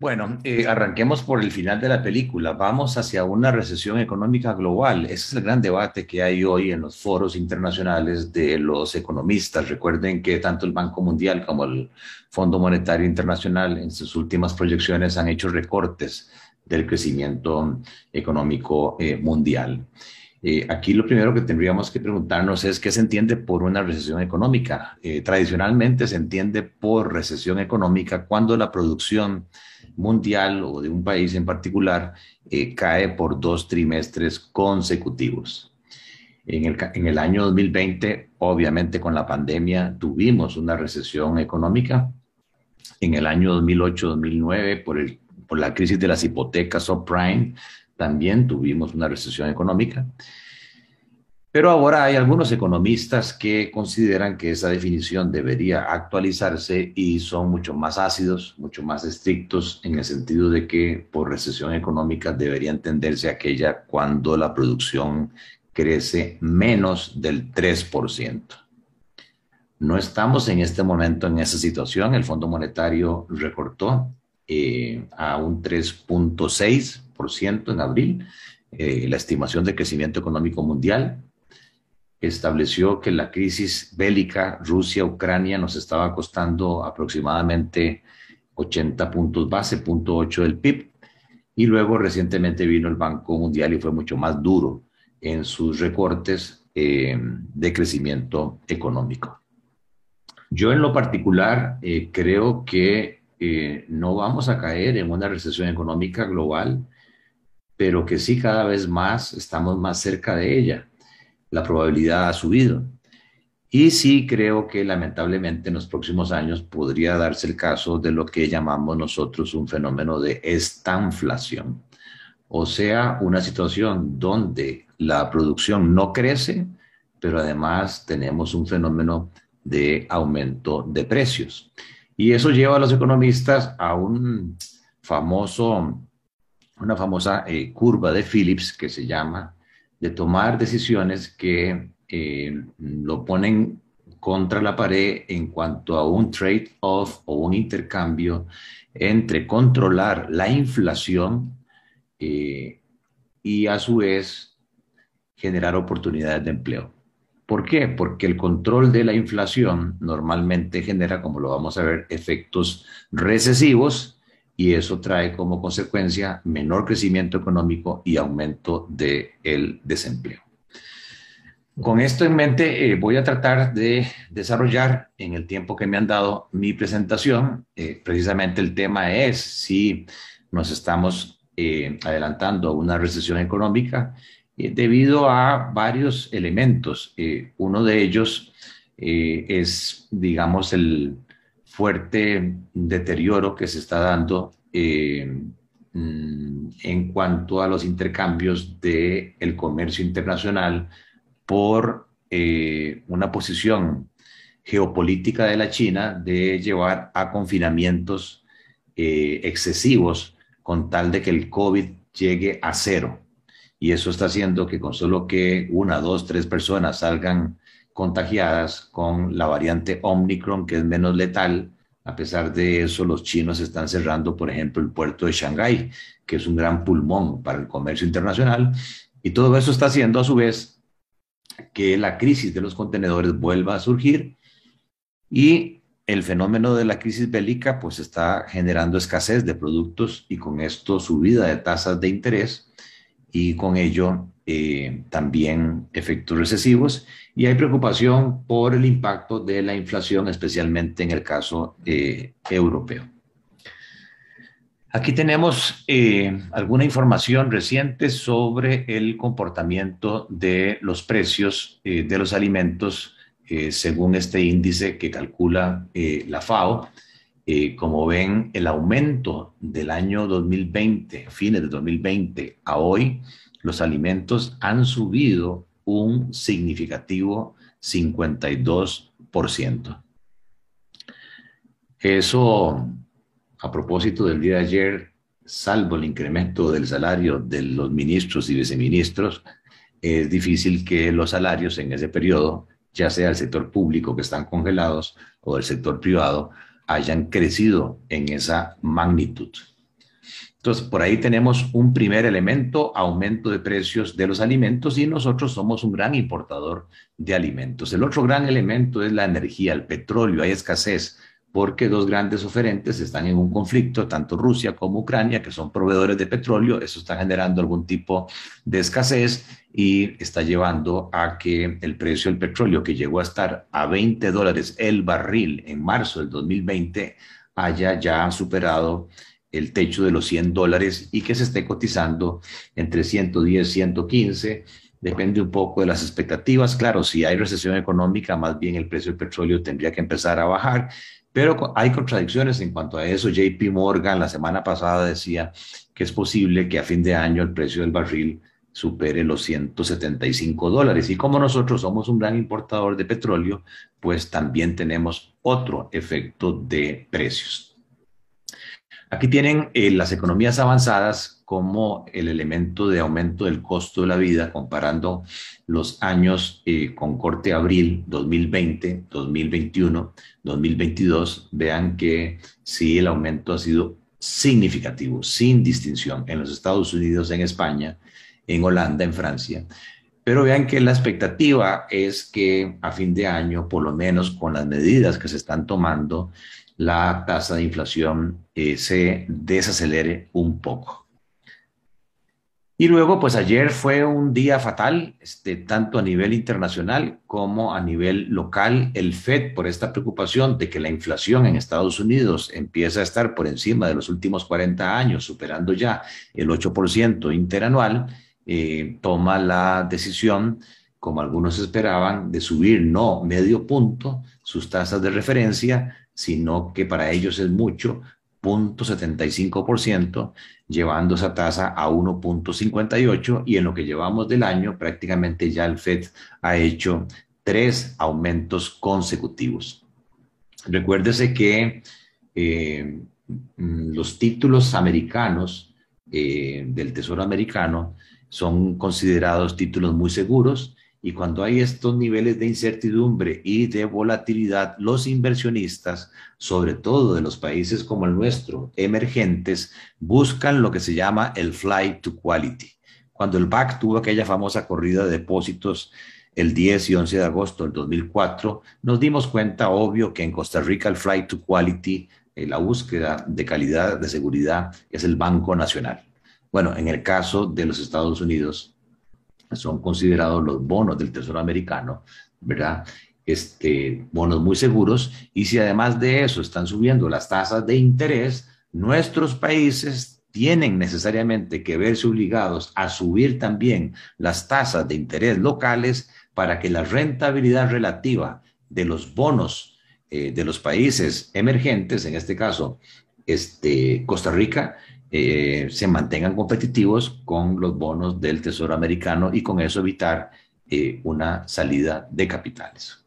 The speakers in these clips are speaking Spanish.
Bueno, eh, arranquemos por el final de la película. Vamos hacia una recesión económica global. Ese es el gran debate que hay hoy en los foros internacionales de los economistas. Recuerden que tanto el Banco Mundial como el Fondo Monetario Internacional en sus últimas proyecciones han hecho recortes del crecimiento económico eh, mundial. Eh, aquí lo primero que tendríamos que preguntarnos es qué se entiende por una recesión económica. tradicionalmente se entiende por recesión económica cuando la producción mundial o de un país en particular eh, cae por dos trimestres consecutivos. En el, en el año 2020, obviamente con la pandemia, tuvimos una recesión económica. En el año 2008-2009, por, por la crisis de las hipotecas subprime, también tuvimos una recesión económica. Pero ahora hay algunos economistas que consideran que esa definición debería actualizarse y son mucho más ácidos, mucho más estrictos en el sentido de que por recesión económica debería entenderse aquella cuando la producción crece menos del 3%. No estamos en este momento en esa situación. El Fondo Monetario recortó eh, a un 3.6% en abril eh, la estimación de crecimiento económico mundial estableció que la crisis bélica Rusia-Ucrania nos estaba costando aproximadamente 80 puntos base, punto 8 del PIB. Y luego recientemente vino el Banco Mundial y fue mucho más duro en sus recortes eh, de crecimiento económico. Yo en lo particular eh, creo que eh, no vamos a caer en una recesión económica global, pero que sí cada vez más estamos más cerca de ella la probabilidad ha subido. Y sí creo que lamentablemente en los próximos años podría darse el caso de lo que llamamos nosotros un fenómeno de estanflación, o sea, una situación donde la producción no crece, pero además tenemos un fenómeno de aumento de precios. Y eso lleva a los economistas a un famoso, una famosa eh, curva de Phillips que se llama de tomar decisiones que eh, lo ponen contra la pared en cuanto a un trade-off o un intercambio entre controlar la inflación eh, y a su vez generar oportunidades de empleo. ¿Por qué? Porque el control de la inflación normalmente genera, como lo vamos a ver, efectos recesivos y eso trae como consecuencia menor crecimiento económico y aumento del el desempleo. Con esto en mente, eh, voy a tratar de desarrollar en el tiempo que me han dado mi presentación. Eh, precisamente el tema es si nos estamos eh, adelantando a una recesión económica debido a varios elementos. uno de ellos es, digamos, el, fuerte deterioro que se está dando eh, mm, en cuanto a los intercambios del el comercio internacional por eh, una posición geopolítica de la China de llevar a confinamientos eh, excesivos con tal de que el COVID llegue a cero. Y eso está haciendo que con solo que una, dos, tres personas salgan contagiadas con la variante Omicron, que es menos letal. A pesar de eso, los chinos están cerrando, por ejemplo, el puerto de Shanghái, que es un gran pulmón para el comercio internacional. Y todo eso está haciendo a su vez que la crisis de los contenedores vuelva a surgir y el fenómeno de la crisis bélica pues está generando escasez de productos y con esto subida de tasas de interés y con ello eh, también efectos recesivos y hay preocupación por el impacto de la inflación, especialmente en el caso eh, europeo. Aquí tenemos eh, alguna información reciente sobre el comportamiento de los precios de los alimentos según este índice que calcula la FAO. como ven, el aumento del año 2020, fines de 2020 a hoy, los alimentos han subido un significativo 52%. Eso, a propósito del día de ayer, salvo el incremento del salario de los ministros y viceministros, es difícil que los salarios en ese periodo, ya sea el sector público que están congelados o el sector privado, hayan crecido en esa magnitud. Entonces, por ahí tenemos un primer elemento, aumento de precios de los alimentos y nosotros somos un gran importador de alimentos. El otro gran elemento es la energía, el petróleo, hay escasez porque dos grandes oferentes están en un conflicto, tanto Rusia como Ucrania, que son proveedores de petróleo. Eso está generando algún tipo de escasez y está llevando a que el precio del petróleo, que llegó a estar a 20 dólares el barril en marzo del 2020, haya ya superado el techo de los 100 dólares y que se esté cotizando entre 110 y 115 depende un poco de las expectativas. Claro, si hay recesión económica, más bien el precio del petróleo tendría que empezar a bajar pero hay contradicciones en cuanto a eso. JP Morgan la semana pasada decía que es posible que a fin de año el precio del barril supere los 175 dólares. Y como nosotros somos un gran importador de petróleo, pues también tenemos otro efecto de precios. Aquí tienen eh, las economías avanzadas como el elemento de aumento del costo de la vida, comparando los años eh, con corte abril 2020, 2021, 2022, vean que sí el aumento ha sido significativo, sin distinción, en los Estados Unidos, en España, en Holanda, en Francia. Pero vean que la expectativa es que a fin de año, por lo menos con las medidas que se están tomando, la tasa de inflación eh, se desacelere un poco. Y luego, pues ayer fue un día fatal, este, tanto a nivel internacional como a nivel local. El FED, por esta preocupación de que la inflación en Estados Unidos empieza a estar por encima de los últimos 40 años, superando ya el 8% interanual, eh, toma la decisión, como algunos esperaban, de subir no medio punto sus tasas de referencia, sino que para ellos es mucho, 0.75%, llevando esa tasa a 1.58 y en lo que llevamos del año prácticamente ya el FED ha hecho tres aumentos consecutivos. Recuérdese que eh, mm, los títulos americanos eh, del Tesoro americano son considerados títulos muy seguros y cuando hay estos niveles de incertidumbre y de volatilidad, los inversionistas, sobre todo de los países como el nuestro, emergentes, buscan lo que se llama el flight to quality. Cuando el BAC tuvo aquella famosa corrida de depósitos el 10 y 11 de agosto del 2004, nos dimos cuenta, obvio, que en Costa Rica el flight to quality, eh, la búsqueda de calidad, de seguridad, es el Banco Nacional. Bueno, en el caso de los Estados Unidos, son considerados los bonos del Tesoro americano, ¿verdad? Este, bonos muy seguros, y si además de eso están subiendo las tasas de interés, nuestros países tienen necesariamente que verse obligados a subir también las tasas de interés locales para que la rentabilidad relativa de los bonos eh, de los países emergentes, en este caso este, Costa Rica, eh, se mantengan competitivos con los bonos del Tesoro americano y con eso evitar eh, una salida de capitales.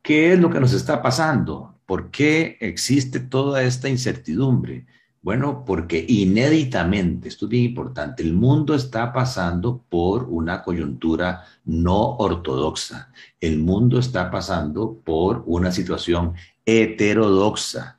¿Qué es lo que nos está pasando? ¿Por qué existe toda esta incertidumbre? Bueno, porque inéditamente, esto es bien importante, el mundo está pasando por una coyuntura no ortodoxa. El mundo está pasando por una situación heterodoxa.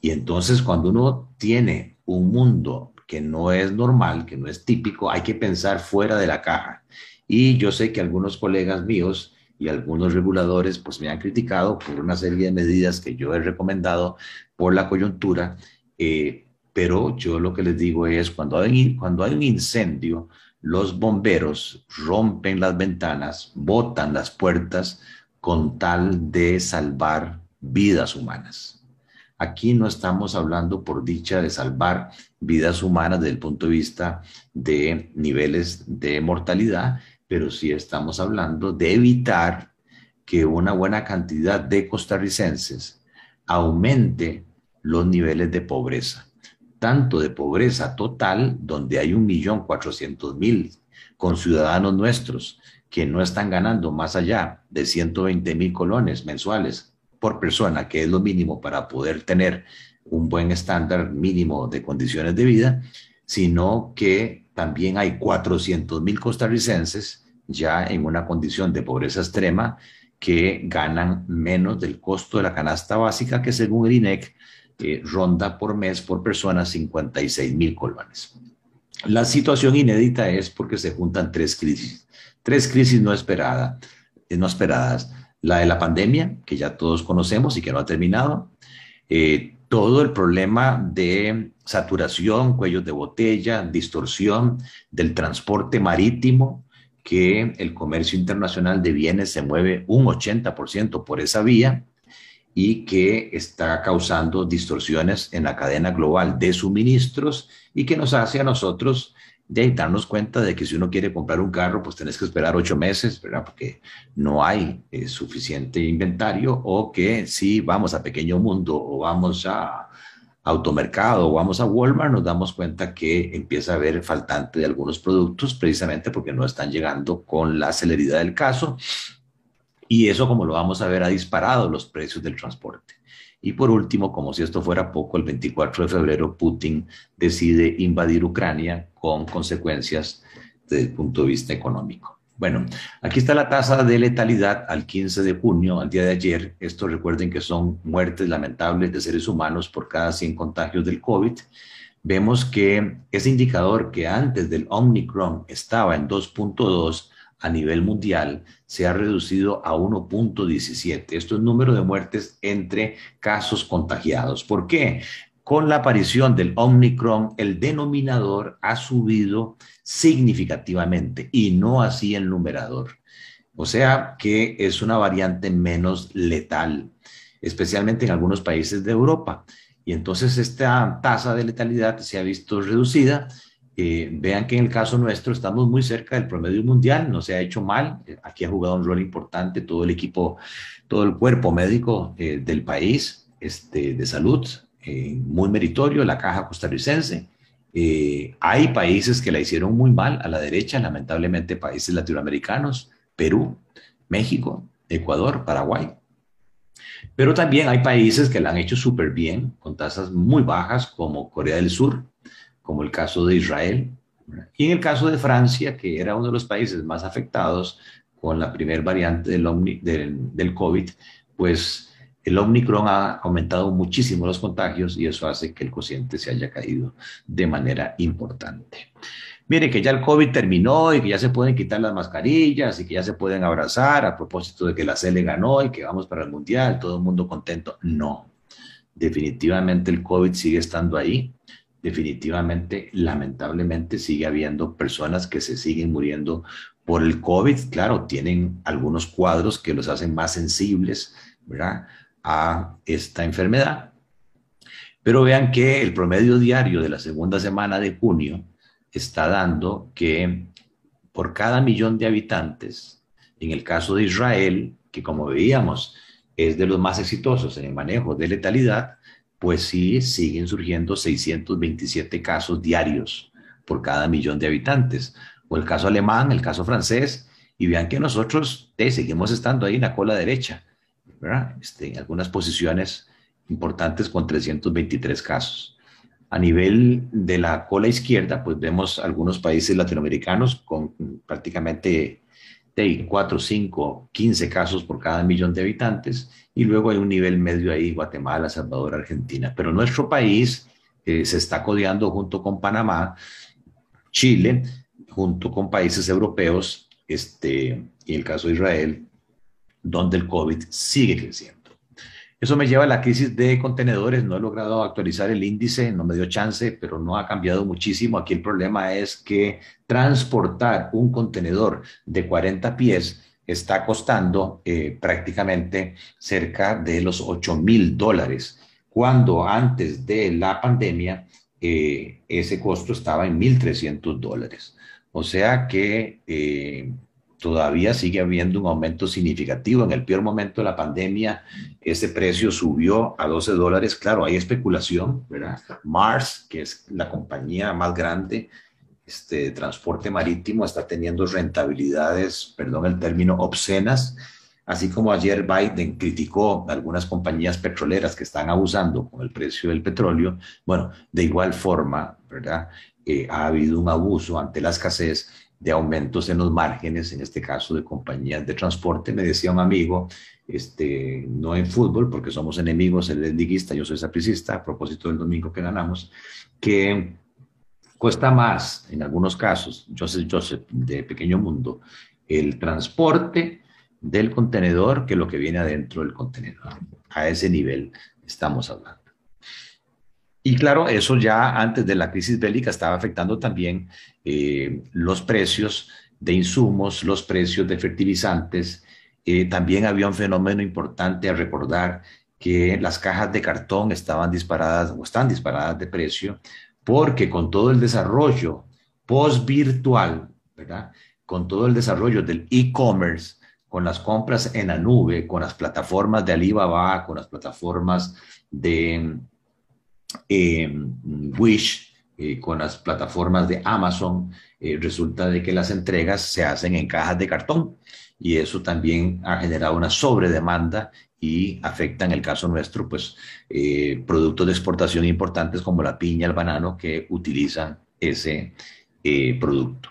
Y entonces cuando uno tiene un mundo que no es normal, que no es típico, hay que pensar fuera de la caja. Y yo sé que algunos colegas míos y algunos reguladores pues me han criticado por una serie de medidas que yo he recomendado por la coyuntura, eh, pero yo lo que les digo es cuando hay, cuando hay un incendio, los bomberos rompen las ventanas, botan las puertas con tal de salvar vidas humanas. Aquí no estamos hablando por dicha de salvar vidas humanas desde el punto de vista de niveles de mortalidad, pero sí estamos hablando de evitar que una buena cantidad de costarricenses aumente los niveles de pobreza, tanto de pobreza total, donde hay un millón cuatrocientos mil conciudadanos nuestros que no están ganando más allá de 120 mil colones mensuales por persona, que es lo mínimo para poder tener un buen estándar mínimo de condiciones de vida, sino que también hay 400 mil costarricenses ya en una condición de pobreza extrema que ganan menos del costo de la canasta básica, que según el INEC eh, ronda por mes por persona 56 mil colones. La situación inédita es porque se juntan tres crisis, tres crisis no, esperada, eh, no esperadas. La de la pandemia, que ya todos conocemos y que no ha terminado. Eh, todo el problema de saturación, cuellos de botella, distorsión del transporte marítimo, que el comercio internacional de bienes se mueve un 80% por esa vía y que está causando distorsiones en la cadena global de suministros y que nos hace a nosotros de darnos cuenta de que si uno quiere comprar un carro, pues tenés que esperar ocho meses, ¿verdad? Porque no hay eh, suficiente inventario o que si vamos a Pequeño Mundo o vamos a automercado o vamos a Walmart, nos damos cuenta que empieza a haber faltante de algunos productos precisamente porque no están llegando con la celeridad del caso y eso, como lo vamos a ver, ha disparado los precios del transporte. Y por último, como si esto fuera poco, el 24 de febrero Putin decide invadir Ucrania con consecuencias desde el punto de vista económico. Bueno, aquí está la tasa de letalidad al 15 de junio, al día de ayer. Esto recuerden que son muertes lamentables de seres humanos por cada 100 contagios del COVID. Vemos que ese indicador que antes del Omicron estaba en 2.2, a nivel mundial se ha reducido a 1.17. Esto es número de muertes entre casos contagiados. ¿Por qué? Con la aparición del Omicron, el denominador ha subido significativamente y no así el numerador. O sea que es una variante menos letal, especialmente en algunos países de Europa. Y entonces esta tasa de letalidad se ha visto reducida vean que en el caso nuestro estamos muy cerca del promedio mundial, no se ha hecho mal, aquí ha jugado un rol importante todo el equipo, todo el cuerpo médico eh, del país este, de salud, eh, muy meritorio, la caja costarricense. Eh, hay países que la hicieron muy mal a la derecha, lamentablemente países latinoamericanos, Perú, México, Ecuador, Paraguay. Pero también hay países que la han hecho súper bien, con tasas muy bajas, como Corea del Sur, como el caso de Israel, y en el caso de Francia, que era uno de los países más afectados con la primera variante del, del COVID, pues el Omicron ha aumentado muchísimo los contagios y eso hace que el cociente se haya caído de manera importante. Mire que ya el COVID terminó y que ya se pueden quitar las mascarillas y que ya se pueden abrazar a propósito de que la CL ganó y que vamos para el Mundial, todo el mundo contento. No, definitivamente el COVID sigue estando ahí definitivamente, lamentablemente, sigue habiendo personas que se siguen muriendo por el COVID. Claro, tienen algunos cuadros que los hacen más sensibles ¿verdad? A esta enfermedad. Pero vean que el promedio diario de la segunda semana de junio está dando que por cada millón de habitantes, en el caso de Israel, que como veíamos es de los más exitosos en el manejo de letalidad, pues sí, siguen surgiendo 627 casos diarios por cada millón de habitantes. O el caso alemán, el caso francés, y vean que nosotros eh, seguimos estando ahí en la cola derecha, ¿verdad? Este, en algunas posiciones importantes con 323 casos. A nivel de la cola izquierda, pues vemos algunos países latinoamericanos con prácticamente de 4, 5, 15 casos por cada millón de habitantes y luego hay un nivel medio ahí, Guatemala, Salvador, Argentina. Pero nuestro país eh, se está codeando junto con Panamá, Chile, junto con países europeos, este, y el caso de Israel, donde el COVID sigue creciendo. Eso me lleva a la crisis de contenedores. No he logrado actualizar el índice, no me dio chance, pero no ha cambiado muchísimo. Aquí el problema es que transportar un contenedor de 40 pies está costando eh, prácticamente cerca de los 8 mil dólares, cuando antes de la pandemia eh, ese costo estaba en 1.300 dólares. O sea que eh, todavía sigue habiendo un aumento significativo. En el peor momento de la pandemia, ese precio subió a 12 dólares. Claro, hay especulación, ¿verdad? Mars, que es la compañía más grande este, de transporte marítimo, está teniendo rentabilidades, perdón el término, obscenas. Así como ayer Biden criticó algunas compañías petroleras que están abusando con el precio del petróleo, bueno, de igual forma, ¿verdad? Eh, ha habido un abuso ante la escasez de aumentos en los márgenes, en este caso de compañías de transporte. Me decía un amigo, este, no en fútbol, porque somos enemigos, él es liguista, yo soy sapricista, a propósito del domingo que ganamos, que cuesta más, en algunos casos, Joseph Joseph, de Pequeño Mundo, el transporte del contenedor que lo que viene adentro del contenedor. A ese nivel estamos hablando. Y claro, eso ya antes de la crisis bélica estaba afectando también eh, los precios de insumos, los precios de fertilizantes. Eh, también había un fenómeno importante a recordar que las cajas de cartón estaban disparadas o están disparadas de precio porque con todo el desarrollo post-virtual, ¿verdad? Con todo el desarrollo del e-commerce, con las compras en la nube, con las plataformas de Alibaba, con las plataformas de eh, Wish, eh, con las plataformas de Amazon, eh, resulta de que las entregas se hacen en cajas de cartón y eso también ha generado una sobredemanda y afecta en el caso nuestro, pues, productos de exportación importantes como la piña, el banano, que utilizan ese producto.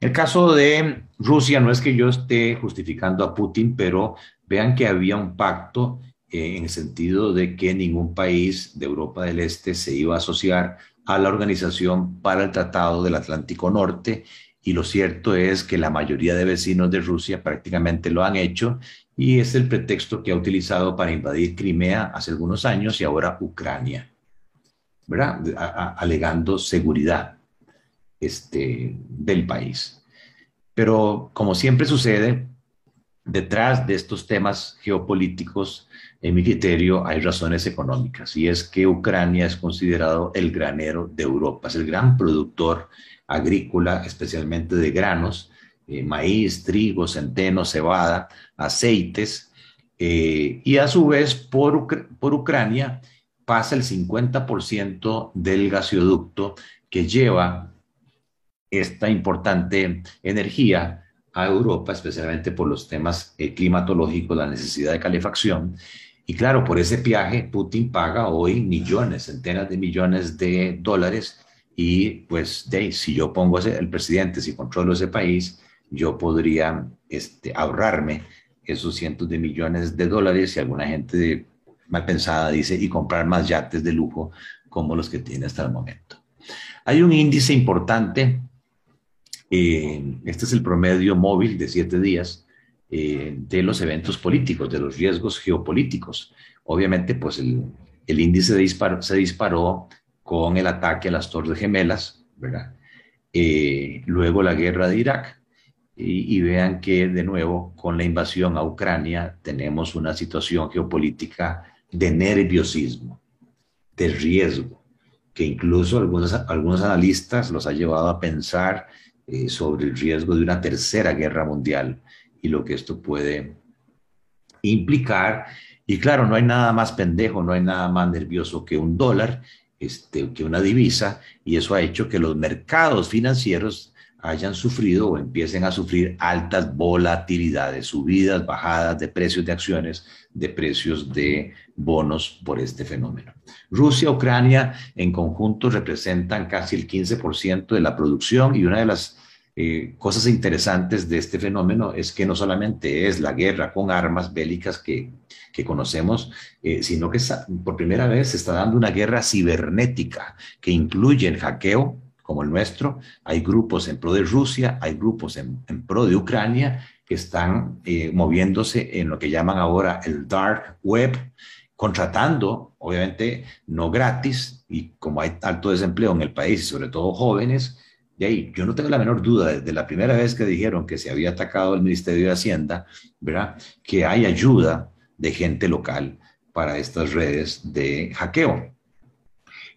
En el caso de Rusia, no es que yo esté justificando a Putin, pero vean que había un pacto en el sentido de que ningún país de Europa del Este se iba a asociar a la Organización para el Tratado del Atlántico Norte y lo cierto es que la mayoría de vecinos de Rusia prácticamente lo han hecho y es el pretexto que ha utilizado para invadir Crimea hace algunos años y ahora Ucrania, ¿verdad? alegando seguridad este, del país. Pero como siempre sucede, detrás de estos temas geopolíticos en mi criterio, hay razones económicas y es que Ucrania es considerado el granero de Europa, es el gran productor agrícola, especialmente de granos, eh, maíz, trigo, centeno, cebada, aceites, eh, y a su vez por, por Ucrania pasa el 50% del gasoducto que lleva esta importante energía a Europa, especialmente por los temas eh, climatológicos, la necesidad de calefacción, y claro, por ese viaje Putin paga hoy millones, centenas de millones de dólares. Y pues de, si yo pongo ese, el presidente, si controlo ese país, yo podría este, ahorrarme esos cientos de millones de dólares. Y alguna gente mal pensada dice y comprar más yates de lujo como los que tiene hasta el momento. Hay un índice importante, eh, este es el promedio móvil de siete días, eh, de los eventos políticos, de los riesgos geopolíticos. Obviamente, pues el, índice se disparó con el ataque a las Torres Gemelas, ¿verdad? Eh, luego la guerra de Irak. Y, vean que de nuevo con la invasión a Ucrania tenemos una situación geopolítica de nerviosismo, de riesgo, que incluso algunos, algunos analistas los ha llevado a pensar eh, sobre el riesgo de una tercera guerra mundial y lo que esto puede implicar. Y claro, no hay nada más pendejo, no hay nada más nervioso que un dólar, este, que una divisa, y eso ha hecho que los mercados financieros hayan sufrido o empiecen a sufrir altas volatilidades, subidas, bajadas de precios de acciones, de precios de bonos por este fenómeno. Rusia, Ucrania en conjunto representan casi el 15% de la producción y una de las eh, cosas interesantes de este fenómeno es que no solamente es la guerra con armas bélicas que, que conocemos, eh, sino que por primera vez se está dando una guerra cibernética que incluye el hackeo como el nuestro. Hay grupos en pro de Rusia, hay grupos en, en pro de Ucrania que están eh, moviéndose en lo que llaman ahora el dark web, contratando, obviamente no gratis, y como hay alto desempleo en el país, y sobre todo jóvenes, y ahí, yo no tengo la menor duda, desde la primera vez que dijeron que se había atacado el Ministerio de Hacienda, ¿verdad? Que hay ayuda de gente local para estas redes de hackeo.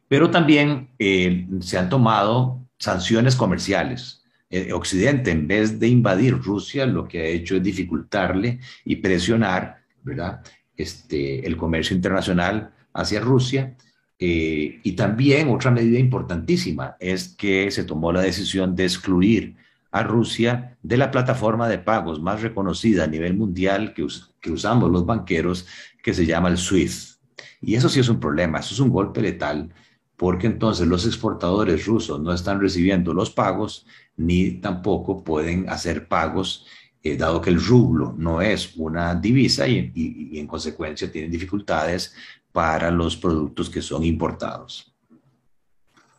Pero también eh, se han tomado sanciones comerciales. Eh, Occidente, en vez de invadir Rusia, lo que ha hecho es dificultarle y presionar, ¿verdad? Este, el comercio internacional hacia Rusia eh, y también otra medida importantísima es que se tomó la decisión de excluir a Rusia de la plataforma de pagos más reconocida a nivel mundial que, que usamos los banqueros, que se llama el SWIFT. Y eso sí es un problema, eso es un golpe letal, porque entonces los exportadores rusos no están recibiendo los pagos ni tampoco pueden hacer pagos, eh, dado que el rublo no es una divisa y, y en consecuencia tienen dificultades para los productos que son importados.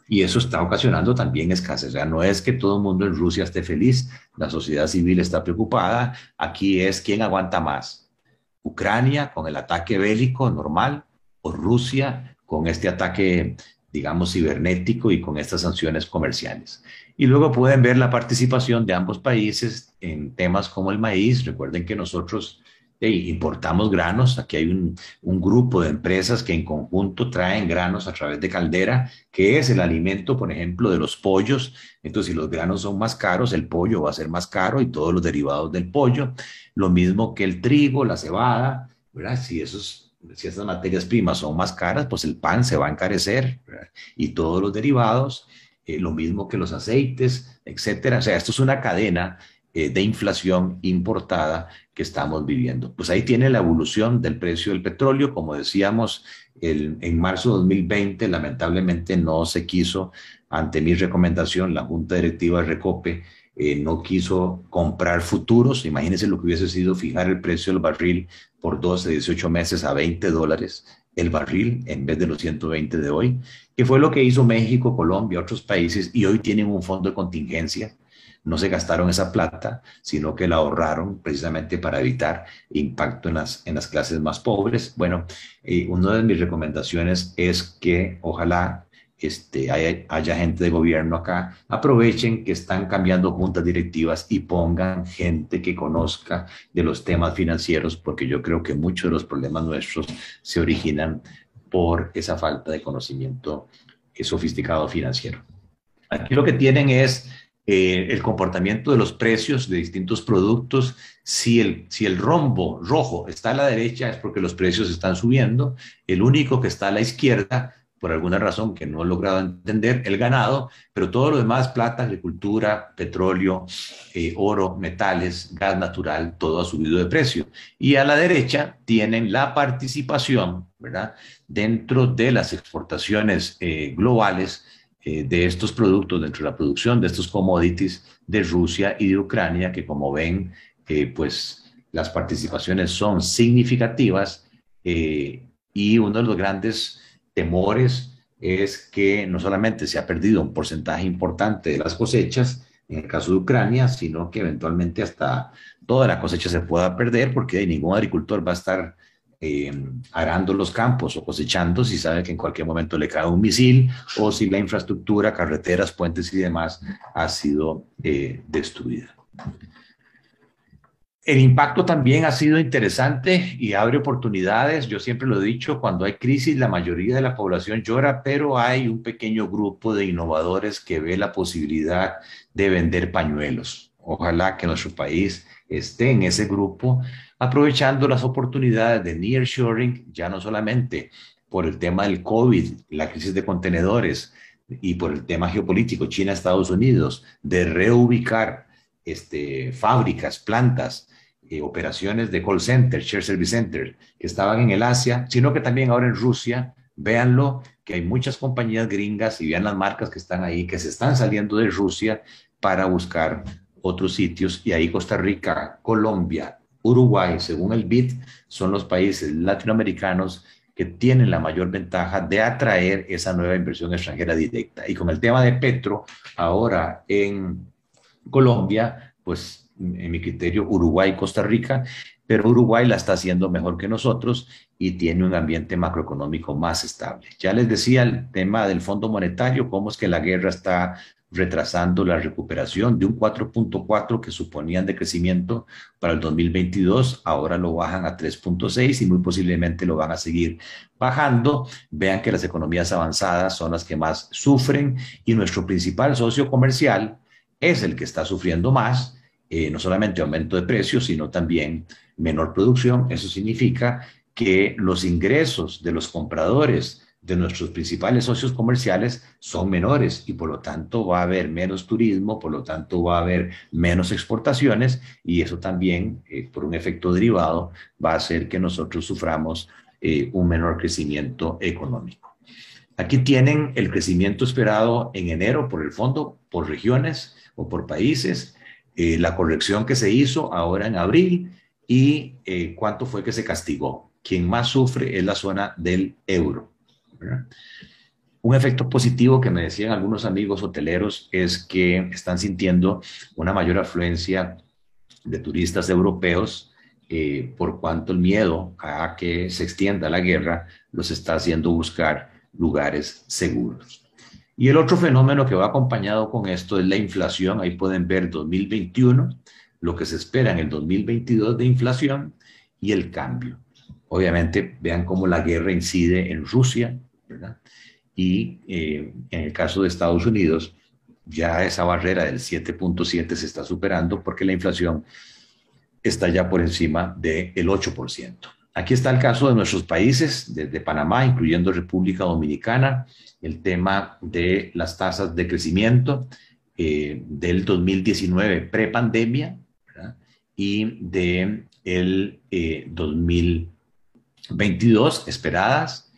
Y eso está ocasionando también escasez. O sea, no es que todo el mundo en Rusia esté feliz, la sociedad civil está preocupada. Aquí es quién aguanta más. Ucrania con el ataque bélico normal o Rusia con este ataque, digamos, cibernético y con estas sanciones comerciales. Y luego pueden ver la participación de ambos países en temas como el maíz. Recuerden que nosotros importamos granos. Aquí hay un, grupo de empresas que en conjunto traen granos a través de caldera, que es el alimento, por ejemplo, de los pollos. Entonces, si los granos son más caros, el pollo va a ser más caro y todos los derivados del pollo. Lo mismo que el trigo, la cebada. Si esos si esas materias primas son más caras, pues el pan se va a encarecer y todos los derivados, eh, lo mismo que los aceites, etcétera. O sea, esto es una cadena eh, de inflación importada que estamos viviendo. Pues ahí tiene la evolución del precio del petróleo. Como decíamos, el, en marzo de 2020 lamentablemente no se quiso, ante mi recomendación, la Junta Directiva de Recope eh, no quiso comprar futuros. Imagínense lo que hubiese sido fijar el precio del barril por 12, 18 meses a 20 dólares el barril en vez de los 120 de hoy, que fue lo que hizo México, Colombia, otros países, y hoy tienen un fondo de contingencia no se gastaron esa plata, sino que la ahorraron precisamente para evitar impacto en las, en las clases más pobres. Bueno, eh, una de mis recomendaciones es que ojalá este, haya, gente de gobierno acá, aprovechen que están cambiando juntas directivas y pongan gente que conozca de los temas financieros, porque yo creo que muchos de los problemas nuestros se originan por esa falta de conocimiento sofisticado financiero. Aquí lo que tienen es eh, el comportamiento de los precios de distintos productos. Si el, si el rombo rojo está a la derecha es porque los precios están subiendo. El único que está a la izquierda, por alguna razón que no he logrado entender, el ganado, pero todo lo demás, plata, agricultura, petróleo, eh, oro, metales, gas natural, todo ha subido de precio. Y a la derecha tienen la participación. Dentro de las exportaciones eh, globales eh, de estos productos dentro de la producción de estos commodities de Rusia y de Ucrania, que como ven, eh, pues las participaciones son significativas eh, y uno de los grandes temores es que no solamente se ha perdido un porcentaje importante de las cosechas, en el caso de Ucrania, sino que eventualmente hasta toda la cosecha se pueda perder porque ningún agricultor va a estar eh, arando los campos o cosechando si sabe que en cualquier momento le cae un misil o si la infraestructura, carreteras, puentes y demás ha sido eh, destruida. El impacto también ha sido interesante y abre oportunidades. Yo siempre lo he dicho, cuando hay crisis la mayoría de la población llora, pero hay un pequeño grupo de innovadores que ve la posibilidad de vender pañuelos. Ojalá que nuestro país esté en ese grupo aprovechando las oportunidades de nearshoring, ya no solamente por el tema del COVID, la crisis de contenedores y por el tema geopolítico China-Estados Unidos, de reubicar este, fábricas, plantas, eh, operaciones de call center, share service center, que estaban en el Asia, sino que también ahora en Rusia, véanlo, que hay muchas compañías gringas y vean las marcas que están ahí, que se están saliendo de Rusia para buscar otros sitios, y ahí Costa Rica, Colombia, Uruguay, según el BID, son los países latinoamericanos que tienen la mayor ventaja de atraer esa nueva inversión extranjera directa. Y con el tema de Petro, ahora en Colombia, pues en mi criterio, Uruguay Costa Rica, pero Uruguay la está haciendo mejor que nosotros y tiene un ambiente macroeconómico más estable. Ya les decía el tema del Fondo Monetario, cómo es que la guerra está retrasando la recuperación de un 4.4 que suponían de crecimiento para el 2022, ahora lo bajan a 3.6 y muy posiblemente lo van a seguir bajando. Vean que las economías avanzadas son las que más sufren y nuestro principal socio comercial es el que está sufriendo más, eh, no solamente aumento de precios, sino también menor producción. Eso significa que los ingresos de los compradores de nuestros principales socios comerciales son menores y por lo tanto va a haber menos turismo, por lo tanto va a haber menos exportaciones y eso también, eh, por un efecto derivado, va a hacer que nosotros suframos eh, un menor crecimiento económico. Aquí tienen el crecimiento esperado en enero por el fondo, por regiones o por países, eh, la corrección que se hizo ahora en abril y eh, cuánto fue que se castigó. Quien más sufre es la zona del euro. Un efecto positivo que me decían algunos amigos hoteleros es que están sintiendo una mayor afluencia de turistas europeos eh, por cuanto el miedo a que se extienda la guerra los está haciendo buscar lugares seguros. Y el otro fenómeno que va acompañado con esto es la inflación. Ahí pueden ver 2021, lo que se espera en el 2022 de inflación y el cambio. Obviamente, vean cómo la guerra incide en Rusia, ¿verdad? Y eh, en el caso de Estados Unidos, ya esa barrera del 7.7 se está superando porque la inflación está ya por encima del 8%. Aquí está el caso de nuestros países, desde Panamá, incluyendo República Dominicana, el tema de las tasas de crecimiento eh, del 2019 prepandemia y de el 2022 eh, esperadas.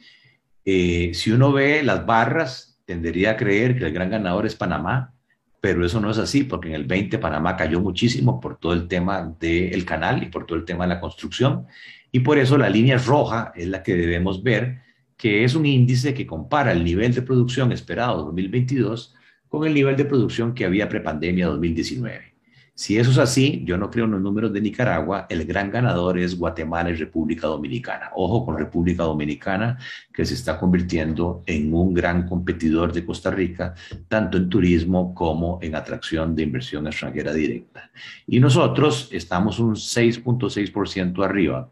Eh, si uno ve las barras, tendería a creer que el gran ganador es Panamá, pero eso no es así, porque en el 20 Panamá cayó muchísimo por todo el tema del canal y por todo el tema de la construcción, y por eso la línea roja es la que debemos ver, que es un índice que compara el nivel de producción esperado 2022 con el nivel de producción que había prepandemia 2019. Si eso es así, yo no creo en los números de Nicaragua, el gran ganador es Guatemala y República Dominicana. Ojo con República Dominicana, que se está convirtiendo en un gran competidor de Costa Rica, tanto en turismo como en atracción de inversión extranjera directa. Y nosotros estamos un 6.6% arriba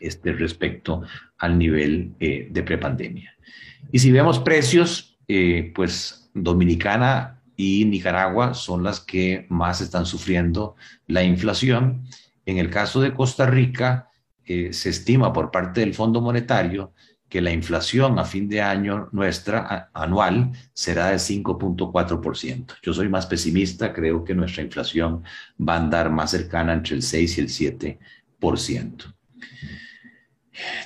este, respecto al nivel eh, de prepandemia. Y si vemos precios, eh, pues Dominicana y Nicaragua son las que más están sufriendo la inflación. En el caso de Costa Rica, eh, se estima por parte del Fondo Monetario que la inflación a fin de año nuestra anual será de 5.4%. Yo soy más pesimista, creo que nuestra inflación va a andar más cercana entre el 6 y el 7%.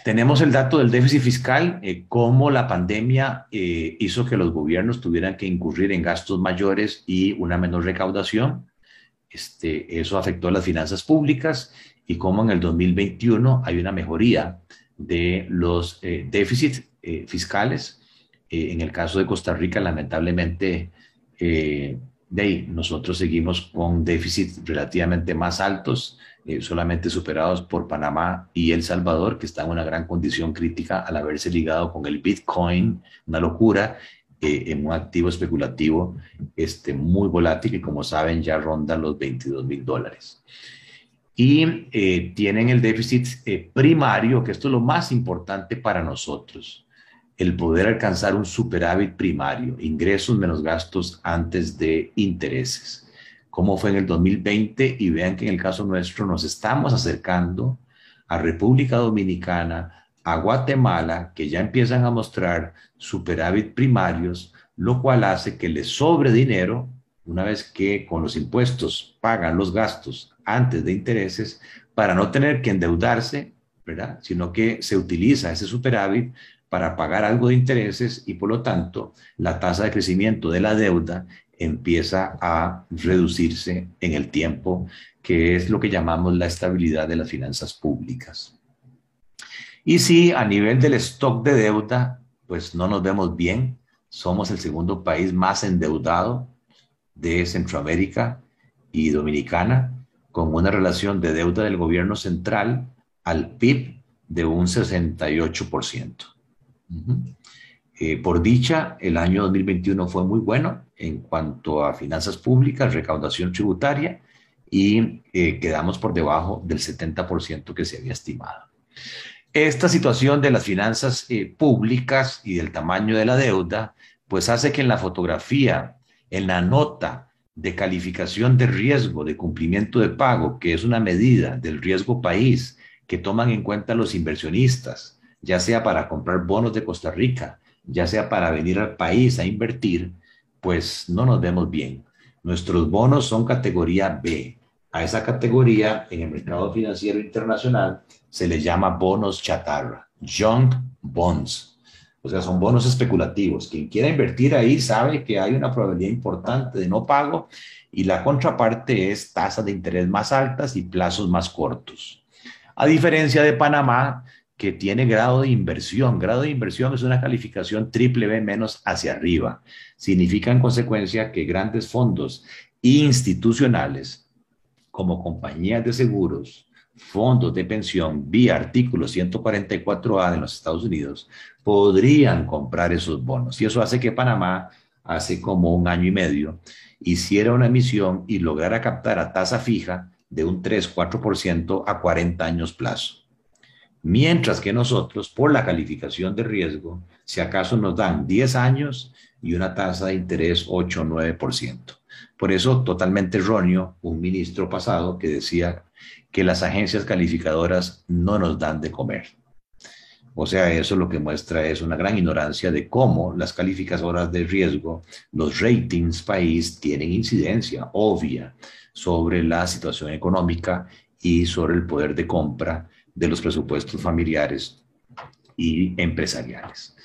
Tenemos el dato del déficit fiscal, eh, cómo la pandemia eh, hizo que los gobiernos tuvieran que incurrir en gastos mayores y una menor recaudación. Este, eso afectó a las finanzas públicas y cómo en el 2021 hay una mejoría de los eh, déficits fiscales. en el caso de Costa Rica, lamentablemente, de nosotros seguimos con déficits relativamente más altos eh, solamente superados por Panamá y El Salvador, que están en una gran condición crítica al haberse ligado con el Bitcoin, una locura, eh, en un activo especulativo este, muy volátil y como saben ya ronda los 22 mil dólares. Y eh, tienen el déficit primario, que esto es lo más importante para nosotros, el poder alcanzar un superávit primario, ingresos menos gastos antes de intereses cómo fue en el 2020 y vean que en el caso nuestro nos estamos acercando a República Dominicana, a Guatemala, que ya empiezan a mostrar superávit primarios, lo cual hace que les sobre dinero una vez que con los impuestos pagan los gastos antes de intereses para no tener que endeudarse, ¿verdad? Sino que se utiliza ese superávit para pagar algo de intereses y por lo tanto la tasa de crecimiento de la deuda empieza a reducirse en el tiempo, que es lo que llamamos la estabilidad de las finanzas públicas. Y si a nivel del stock de deuda, pues no nos vemos bien, somos el segundo país más endeudado de Centroamérica y Dominicana, con una relación de deuda del gobierno central al PIB de un 68%. Eh, por dicha, el año 2021 fue muy bueno en cuanto a finanzas públicas, recaudación tributaria y eh, quedamos por debajo del 70% que se había estimado. Esta situación de las finanzas eh, públicas y del tamaño de la deuda, pues hace que en la fotografía, en la nota de calificación de riesgo de cumplimiento de pago, que es una medida del riesgo país que toman en cuenta los inversionistas, ya sea para comprar bonos de Costa Rica, ya sea para venir al país a invertir, pues no nos vemos bien. Nuestros bonos son categoría B. A esa categoría en el mercado financiero internacional se le llama bonos chatarra, junk bonds. O sea, son bonos especulativos. Quien quiera invertir ahí sabe que hay una probabilidad importante de no pago y la contraparte es tasas de interés más altas y plazos más cortos. A diferencia de Panamá, que tiene grado de inversión. Grado de inversión es una calificación triple B menos hacia arriba. Significa en consecuencia que grandes fondos institucionales como compañías de seguros, fondos de pensión vía artículo 144A de los Estados Unidos podrían comprar esos bonos. Y eso hace que Panamá, hace como un año y medio, hiciera una emisión y lograra captar a tasa fija de un 3-4% a 40 años plazo. Mientras que nosotros, por la calificación de riesgo, si acaso nos dan 10 años y una tasa de interés 8 o 9%. Por eso, totalmente erróneo, un ministro pasado que decía que las agencias calificadoras no nos dan de comer. O sea, eso lo que muestra es una gran ignorancia de cómo las calificadoras de riesgo, los ratings país, tienen incidencia obvia sobre la situación económica y sobre el poder de compra de los presupuestos familiares y empresariales.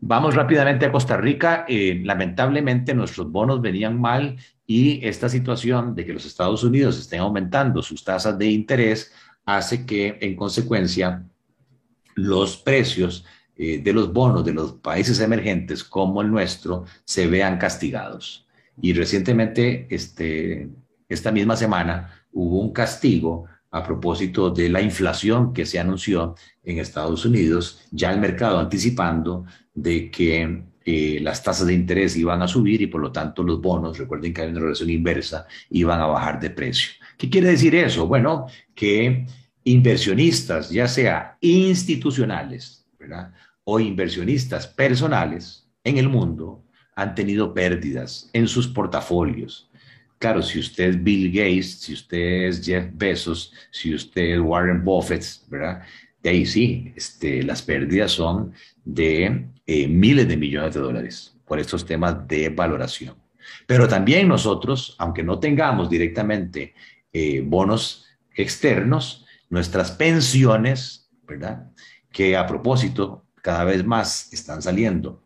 Vamos rápidamente a Costa Rica. Eh, lamentablemente nuestros bonos venían mal y esta situación de que los Estados Unidos estén aumentando sus tasas de interés hace que en consecuencia los precios eh, de los bonos de los países emergentes como el nuestro se vean castigados. Y recientemente, este, esta misma semana, hubo un castigo a propósito de la inflación que se anunció en Estados Unidos, ya el mercado anticipando de que eh, las tasas de interés iban a subir y por lo tanto los bonos, recuerden que hay una relación inversa, iban a bajar de precio. ¿Qué quiere decir eso? Bueno, que inversionistas, ya sea institucionales o inversionistas personales en el mundo, han tenido pérdidas en sus portafolios Claro, si usted es Bill Gates, si usted es Jeff Bezos, si usted es Warren Buffett, ¿verdad? De ahí sí, este, las pérdidas son de eh, miles de millones de dólares por estos temas de valoración. Pero también nosotros, aunque no tengamos directamente eh, bonos externos, nuestras pensiones, ¿verdad? Que a propósito, cada vez más están saliendo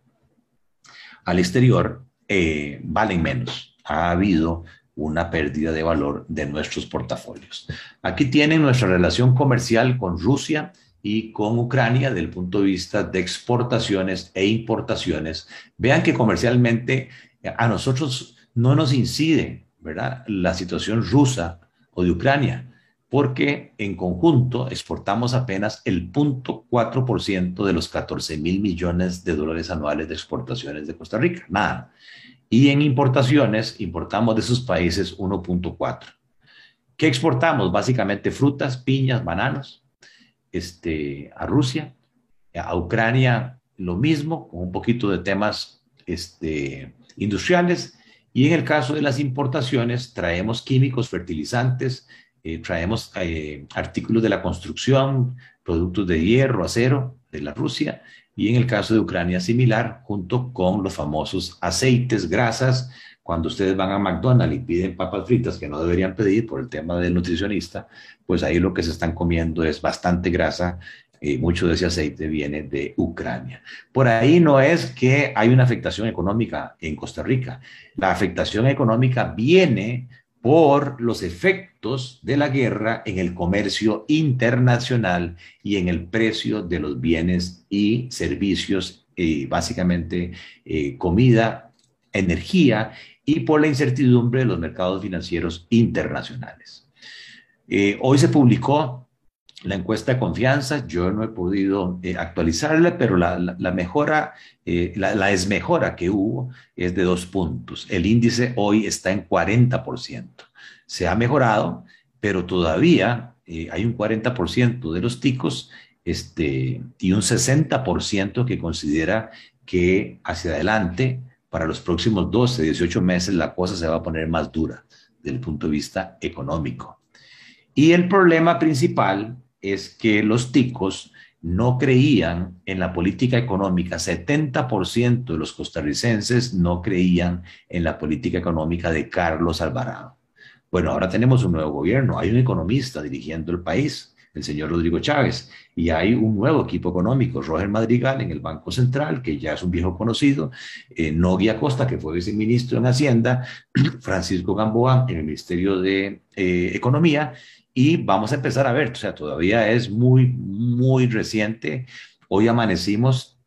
al exterior, eh, valen menos. Ha habido una pérdida de valor de nuestros portafolios. Aquí tienen nuestra relación comercial con Rusia y con Ucrania desde el punto de vista de exportaciones e importaciones. Vean que comercialmente a nosotros no nos incide, ¿verdad? La situación rusa o de Ucrania, porque en conjunto exportamos apenas el 0.4% de los 14 mil millones de dólares anuales de exportaciones de Costa Rica. Nada. Y en importaciones, importamos de esos países 1.4. ¿Qué exportamos? Básicamente frutas, piñas, bananos, este, a Rusia, a Ucrania lo mismo, con un poquito de temas este, industriales. Y en el caso de las importaciones, traemos químicos, fertilizantes, eh, traemos eh, artículos de la construcción, productos de hierro, acero de la Rusia y en el caso de Ucrania similar, junto con los famosos aceites, grasas. Cuando ustedes van a McDonald's y piden papas fritas que no deberían pedir por el tema del nutricionista, pues ahí lo que se están comiendo es bastante grasa y mucho de ese aceite viene de Ucrania. Por ahí no es que hay una afectación económica en Costa Rica. La afectación económica viene por los efectos de la guerra en el comercio internacional y en el precio de los bienes y servicios, eh, básicamente eh, comida, energía y por la incertidumbre de los mercados financieros internacionales. Eh, hoy se publicó la encuesta de confianza, yo no he podido actualizarla, pero la, mejora, la, la, desmejora que hubo es de dos puntos. El índice hoy está en 40% se ha mejorado, pero todavía eh, hay un 40% de los ticos este, y un 60% que considera que hacia adelante, para los próximos 12, 18 meses, la cosa se va a poner más dura desde el punto de vista económico. Y el problema principal es que los ticos no creían en la política económica. 70% de los costarricenses no creían en la política económica de Carlos Alvarado. Bueno, ahora tenemos un nuevo gobierno, hay un economista dirigiendo el país, el señor Rodrigo Chávez. Y hay un nuevo equipo económico, Roger Madrigal en el Banco Central, que ya es un viejo conocido, eh, Nogui Acosta, que fue viceministro en Hacienda, Francisco Gamboa en el Ministerio de eh, Economía, y vamos a empezar a ver, o sea, todavía es muy, muy reciente. Hoy amanecimos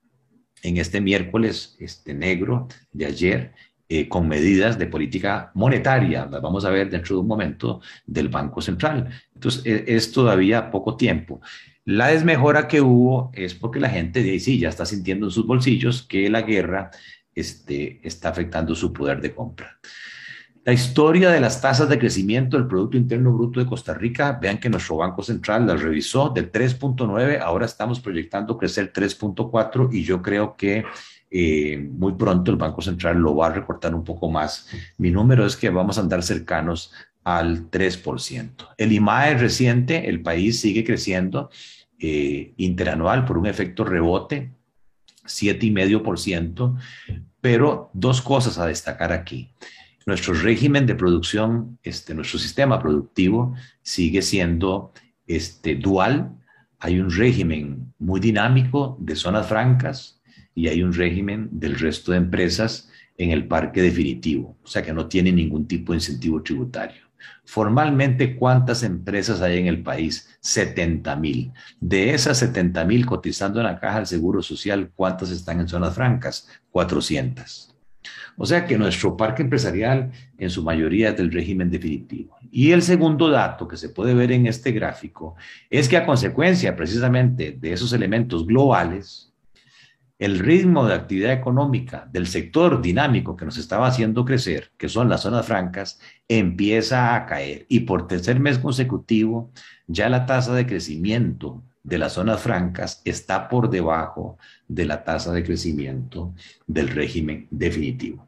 en este miércoles este negro de ayer eh, con medidas de política monetaria, las vamos a ver dentro de un momento del Banco Central. Entonces, es, es todavía poco tiempo. La desmejora que hubo es porque la gente de sí ya está sintiendo en sus bolsillos que la guerra este, está afectando su poder de compra. La historia de las tasas de crecimiento del Producto Interno Bruto de Costa Rica, vean que nuestro Banco Central las revisó del 3.9, ahora estamos proyectando crecer 3.4 y yo creo que eh, muy pronto el Banco Central lo va a recortar un poco más. Mi número es que vamos a andar cercanos al 3%. El IMAE reciente, el país sigue creciendo eh, interanual por un efecto rebote, 7,5%, pero dos cosas a destacar aquí nuestro régimen de producción, este, nuestro sistema productivo sigue siendo este, dual. Hay un régimen muy dinámico de zonas francas y hay un régimen del resto de empresas en el parque definitivo, o sea que no tiene ningún tipo de incentivo tributario. Formalmente, ¿cuántas empresas hay en el país? 70 mil. De esas 70 mil cotizando en la caja del Seguro Social, ¿cuántas están en zonas francas? 400. O sea que nuestro parque empresarial en su mayoría es del régimen definitivo. Y el segundo dato que se puede ver en este gráfico es que a consecuencia precisamente de esos elementos globales, el ritmo de actividad económica del sector dinámico que nos estaba haciendo crecer, que son las zonas francas, empieza a caer. Y por tercer mes consecutivo, ya la tasa de crecimiento de las zonas francas está por debajo de la tasa de crecimiento del régimen definitivo.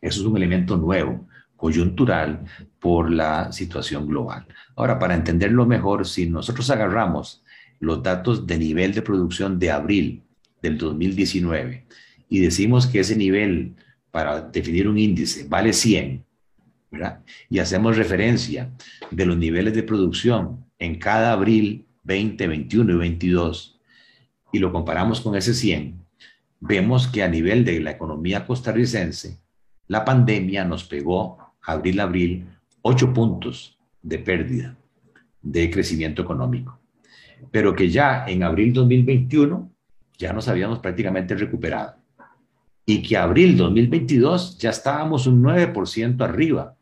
Eso es un elemento nuevo, coyuntural, por la situación global. Ahora, para entenderlo mejor, si nosotros agarramos los datos de nivel de producción de abril del 2019 y decimos que ese nivel para definir un índice vale 100, ¿verdad? Y hacemos referencia de los niveles de producción en cada abril 20, 21 y 22 y lo comparamos con ese 100, vemos que a nivel de la economía costarricense, la pandemia nos pegó abril a abril 8 puntos de pérdida de crecimiento económico, pero que ya en abril 2021 ya nos habíamos prácticamente recuperado y que abril 2022 ya estábamos un 9% arriba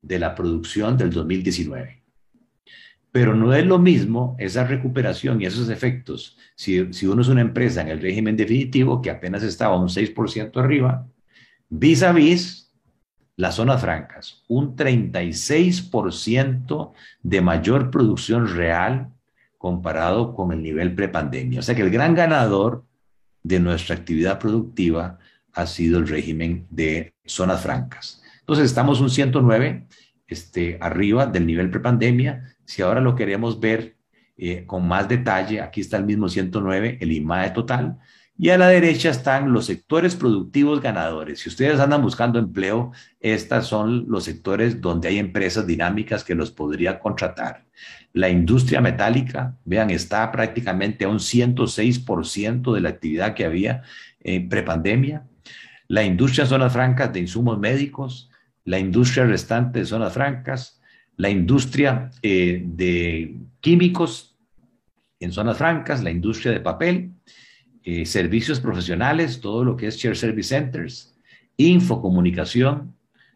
de la producción del 2019. Pero no es lo mismo esa recuperación y esos efectos si, si uno es una empresa en el régimen definitivo que apenas estaba un 6% arriba, vis a vis las zonas francas, un 36% de mayor producción real comparado con el nivel prepandemia. O sea que el gran ganador de nuestra actividad productiva ha sido el régimen de zonas francas. Entonces estamos un 109 este, arriba del nivel prepandemia, si ahora lo queremos ver eh, con más detalle, aquí está el mismo 109, el IMAE total, y a la derecha están los sectores productivos ganadores. Si ustedes andan buscando empleo, estos son los sectores donde hay empresas dinámicas que los podría contratar. La industria metálica, vean, está prácticamente a un 106% de la actividad que había en prepandemia. La industria en zonas francas de insumos médicos, la industria restante de zonas francas, la industria eh, de químicos en zonas francas, la industria de papel, eh, servicios profesionales, todo lo que es Share Service Centers, infocomunicación,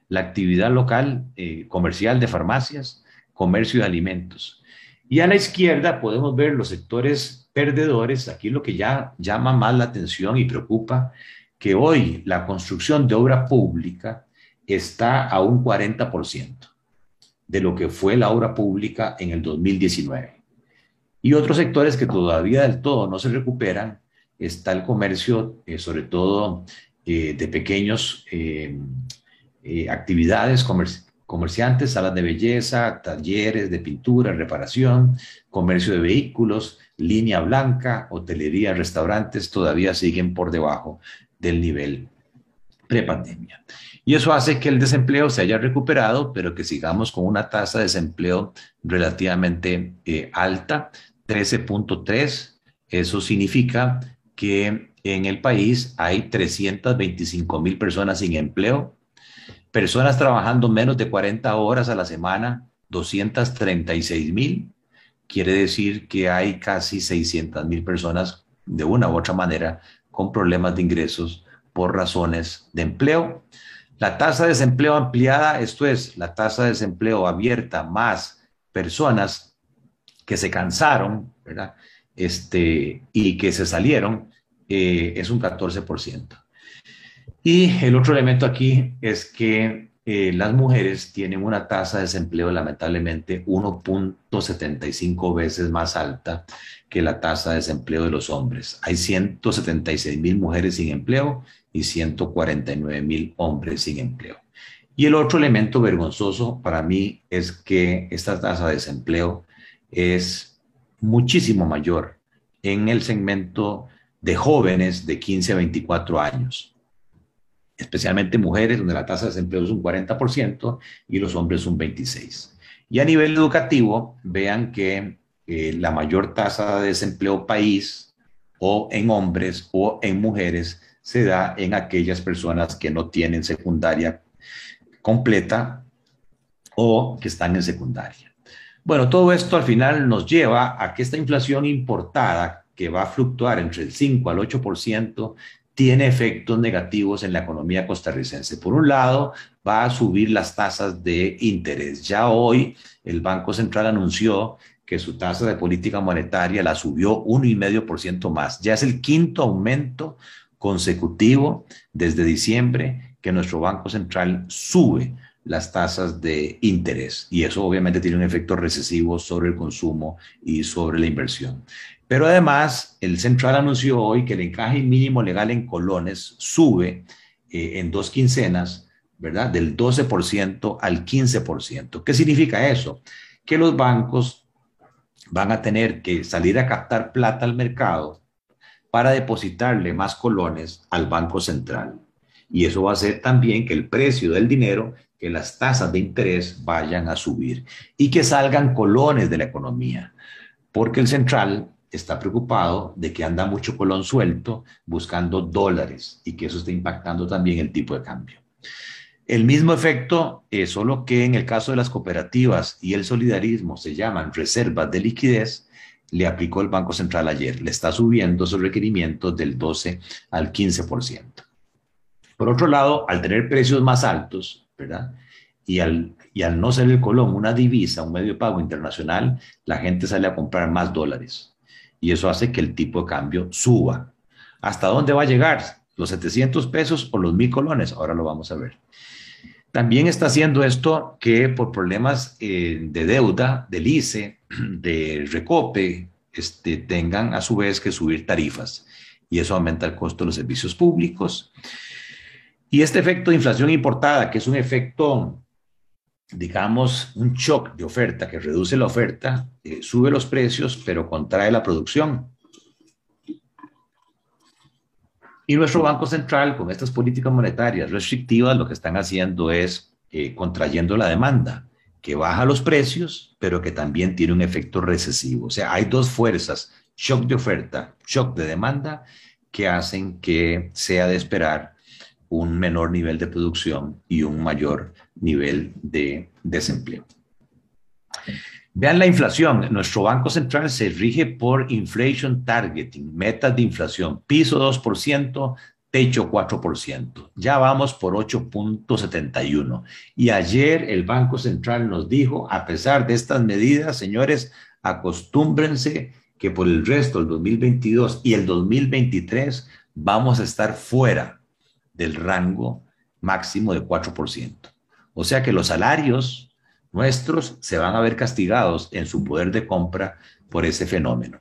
la actividad local eh, comercial de farmacias, comercio de alimentos. Y a la izquierda podemos ver los sectores perdedores, aquí lo que ya llama más la atención y preocupa, que hoy la construcción de obra pública está a un 40% de lo que fue la obra pública en el 2019. Y otros sectores que todavía del todo no se recuperan, está el comercio, eh, sobre todo eh, de pequeños eh, actividades comerciantes, salas de belleza, talleres de pintura, reparación, comercio de vehículos, línea blanca, hotelería, restaurantes, todavía siguen por debajo del nivel prepandemia. Y eso hace que el desempleo se haya recuperado, pero que sigamos con una tasa de desempleo relativamente eh, alta, 13.3. Eso significa que en el país hay 325 mil personas sin empleo, personas trabajando menos de 40 horas a la semana, 236 mil. Quiere decir que hay casi 600 mil personas de una u otra manera con problemas de ingresos por razones de empleo. La tasa de desempleo ampliada, esto es, la tasa de desempleo abierta más personas que se cansaron, ¿verdad? Este, y que se salieron, eh, es un 14%. Y el otro elemento aquí es que eh, las mujeres tienen una tasa de desempleo lamentablemente 1.75 veces más alta que la tasa de desempleo de los hombres. Hay 176 mil mujeres sin empleo y 149 mil hombres sin empleo. Y el otro elemento vergonzoso para mí es que esta tasa de desempleo es muchísimo mayor en el segmento de jóvenes de 15 a 24 años, especialmente mujeres, donde la tasa de desempleo es un 40% y los hombres un 26%. Y a nivel educativo, vean que eh, la mayor tasa de desempleo país o en hombres o en mujeres se da en aquellas personas que no tienen secundaria completa o que están en secundaria. Bueno, todo esto al final nos lleva a que esta inflación importada, que va a fluctuar entre el 5 al 8%, tiene efectos negativos en la economía costarricense. Por un lado, va a subir las tasas de interés. Ya hoy el Banco Central anunció que su tasa de política monetaria la subió 1,5% más. Ya es el quinto aumento consecutivo desde diciembre que nuestro Banco Central sube las tasas de interés y eso obviamente tiene un efecto recesivo sobre el consumo y sobre la inversión. Pero además, el central anunció hoy que el encaje mínimo legal en colones sube eh, en dos quincenas, ¿verdad? Del 12% al 15%. ¿Qué significa eso? Que los bancos van a tener que salir a captar plata al mercado para depositarle más colones al Banco Central. Y eso va a hacer también que el precio del dinero, que las tasas de interés vayan a subir y que salgan colones de la economía, porque el central está preocupado de que anda mucho colón suelto buscando dólares y que eso está impactando también el tipo de cambio. El mismo efecto, es solo que en el caso de las cooperativas y el solidarismo se llaman reservas de liquidez, le aplicó el Banco Central ayer. Le está subiendo sus requerimientos del 12 al 15%. Por otro lado, al tener precios más altos, ¿verdad? Y al, y al no ser el colón una divisa, un medio de pago internacional, la gente sale a comprar más dólares. Y eso hace que el tipo de cambio suba. ¿Hasta dónde va a llegar? ¿Los 700 pesos o los mil colones? Ahora lo vamos a ver. También está haciendo esto que por problemas eh, de deuda, del ICE, de recope, este, tengan a su vez que subir tarifas y eso aumenta el costo de los servicios públicos. Y este efecto de inflación importada, que es un efecto, digamos, un shock de oferta que reduce la oferta, eh, sube los precios, pero contrae la producción. Y nuestro Banco Central, con estas políticas monetarias restrictivas, lo que están haciendo es eh, contrayendo la demanda, que baja los precios, pero que también tiene un efecto recesivo. O sea, hay dos fuerzas, shock de oferta, shock de demanda, que hacen que sea de esperar un menor nivel de producción y un mayor nivel de desempleo. Vean la inflación. Nuestro Banco Central se rige por Inflation Targeting, metas de inflación, piso 2%, techo 4%. Ya vamos por 8.71. Y ayer el Banco Central nos dijo, a pesar de estas medidas, señores, acostúmbrense que por el resto del 2022 y el 2023 vamos a estar fuera del rango máximo de 4%. O sea que los salarios nuestros se van a ver castigados en su poder de compra por ese fenómeno.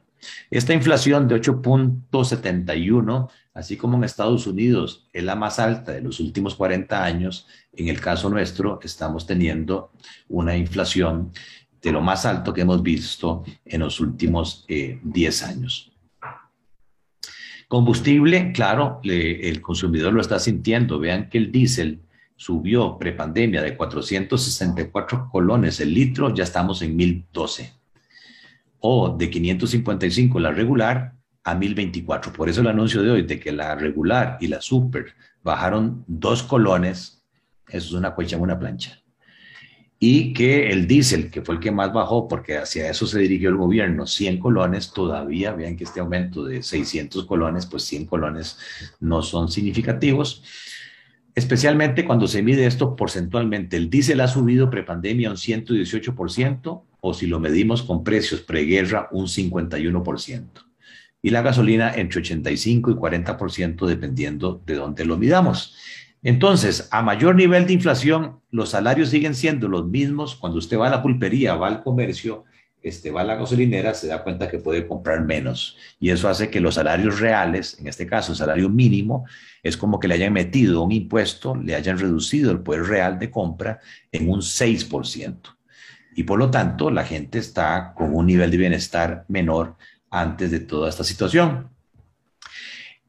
Esta inflación de 8.71, así como en Estados Unidos es la más alta de los últimos 40 años, en el caso nuestro estamos teniendo una inflación de lo más alto que hemos visto en los últimos 10 eh, años. Combustible, claro, el consumidor lo está sintiendo. Vean que el diésel subió prepandemia de 464 colones el litro, ya estamos en 1012. O de 555 la regular a 1024. Por eso el anuncio de hoy de que la regular y la super bajaron dos colones, eso es una cuecha en una plancha. Y que el diésel, que fue el que más bajó, porque hacia eso se dirigió el gobierno, 100 colones, todavía, vean que este aumento de 600 colones, pues 100 colones no son significativos especialmente cuando se mide esto porcentualmente. El diésel ha subido prepandemia un 118% o si lo medimos con precios preguerra un 51%. Y la gasolina entre 85 y 40% dependiendo de dónde lo midamos. Entonces, a mayor nivel de inflación, los salarios siguen siendo los mismos. Cuando usted va a la pulpería, va al comercio, este, va a la gasolinera, se da cuenta que puede comprar menos. Y eso hace que los salarios reales, en este caso el salario mínimo, es como que le hayan metido un impuesto, le hayan reducido el poder real de compra en un 6%. Y por lo tanto, la gente está con un nivel de bienestar menor antes de toda esta situación.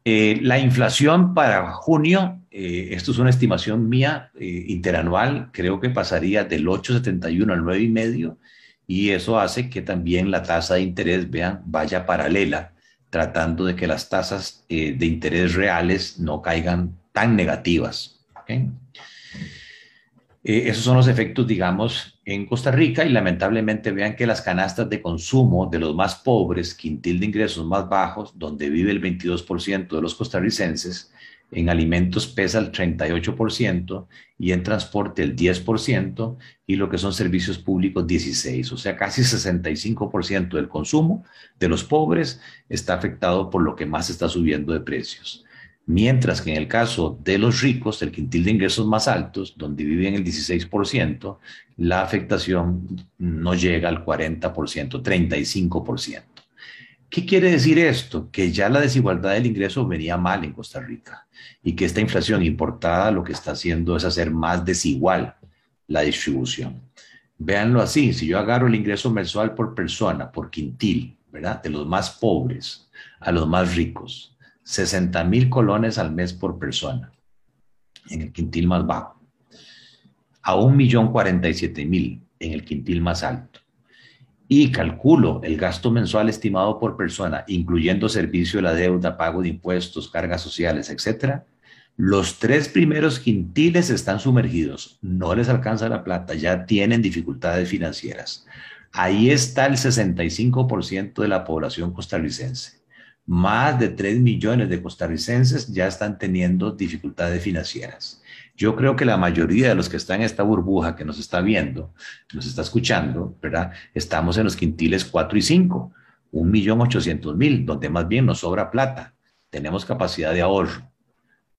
Eh, la inflación para junio, eh, esto es una estimación mía eh, interanual, creo que pasaría del 8,71 al 9,5 y eso hace que también la tasa de interés, vean, vaya paralela, tratando de que las tasas eh, de interés reales no caigan tan negativas. Eh, esos son los efectos, digamos, en Costa Rica y lamentablemente vean que las canastas de consumo de los más pobres, quintil de ingresos más bajos, donde vive el 22% de los costarricenses, en alimentos pesa el 38% y en transporte el 10% y lo que son servicios públicos 16%. O sea, casi 65% del consumo de los pobres está afectado por lo que más está subiendo de precios. Mientras que en el caso de los ricos, el quintil de ingresos más altos, donde viven el 16%, la afectación no llega al 40%, 35%. ¿Qué quiere decir esto? Que ya la desigualdad del ingreso venía mal en Costa Rica y que esta inflación importada lo que está haciendo es hacer más desigual la distribución. Véanlo así, si yo agarro el ingreso mensual por persona, por quintil, ¿verdad? De los más pobres a los más ricos, 60 mil colones al mes por persona en el quintil más bajo, a un millón cuarenta y siete mil en el quintil más alto y calculo el gasto mensual estimado por persona, incluyendo servicio de la deuda, pago de impuestos, cargas sociales, etcétera, los tres primeros quintiles están sumergidos, no les alcanza la plata, ya tienen dificultades financieras. Ahí está el 65% de la población costarricense. Más de 3 millones de costarricenses ya están teniendo dificultades financieras. Yo creo que la mayoría de los que están en esta burbuja que nos está viendo, nos está escuchando, ¿verdad? Estamos en los quintiles 4 y 5, un millón ochocientos mil, donde más bien nos sobra plata. Tenemos capacidad de ahorro.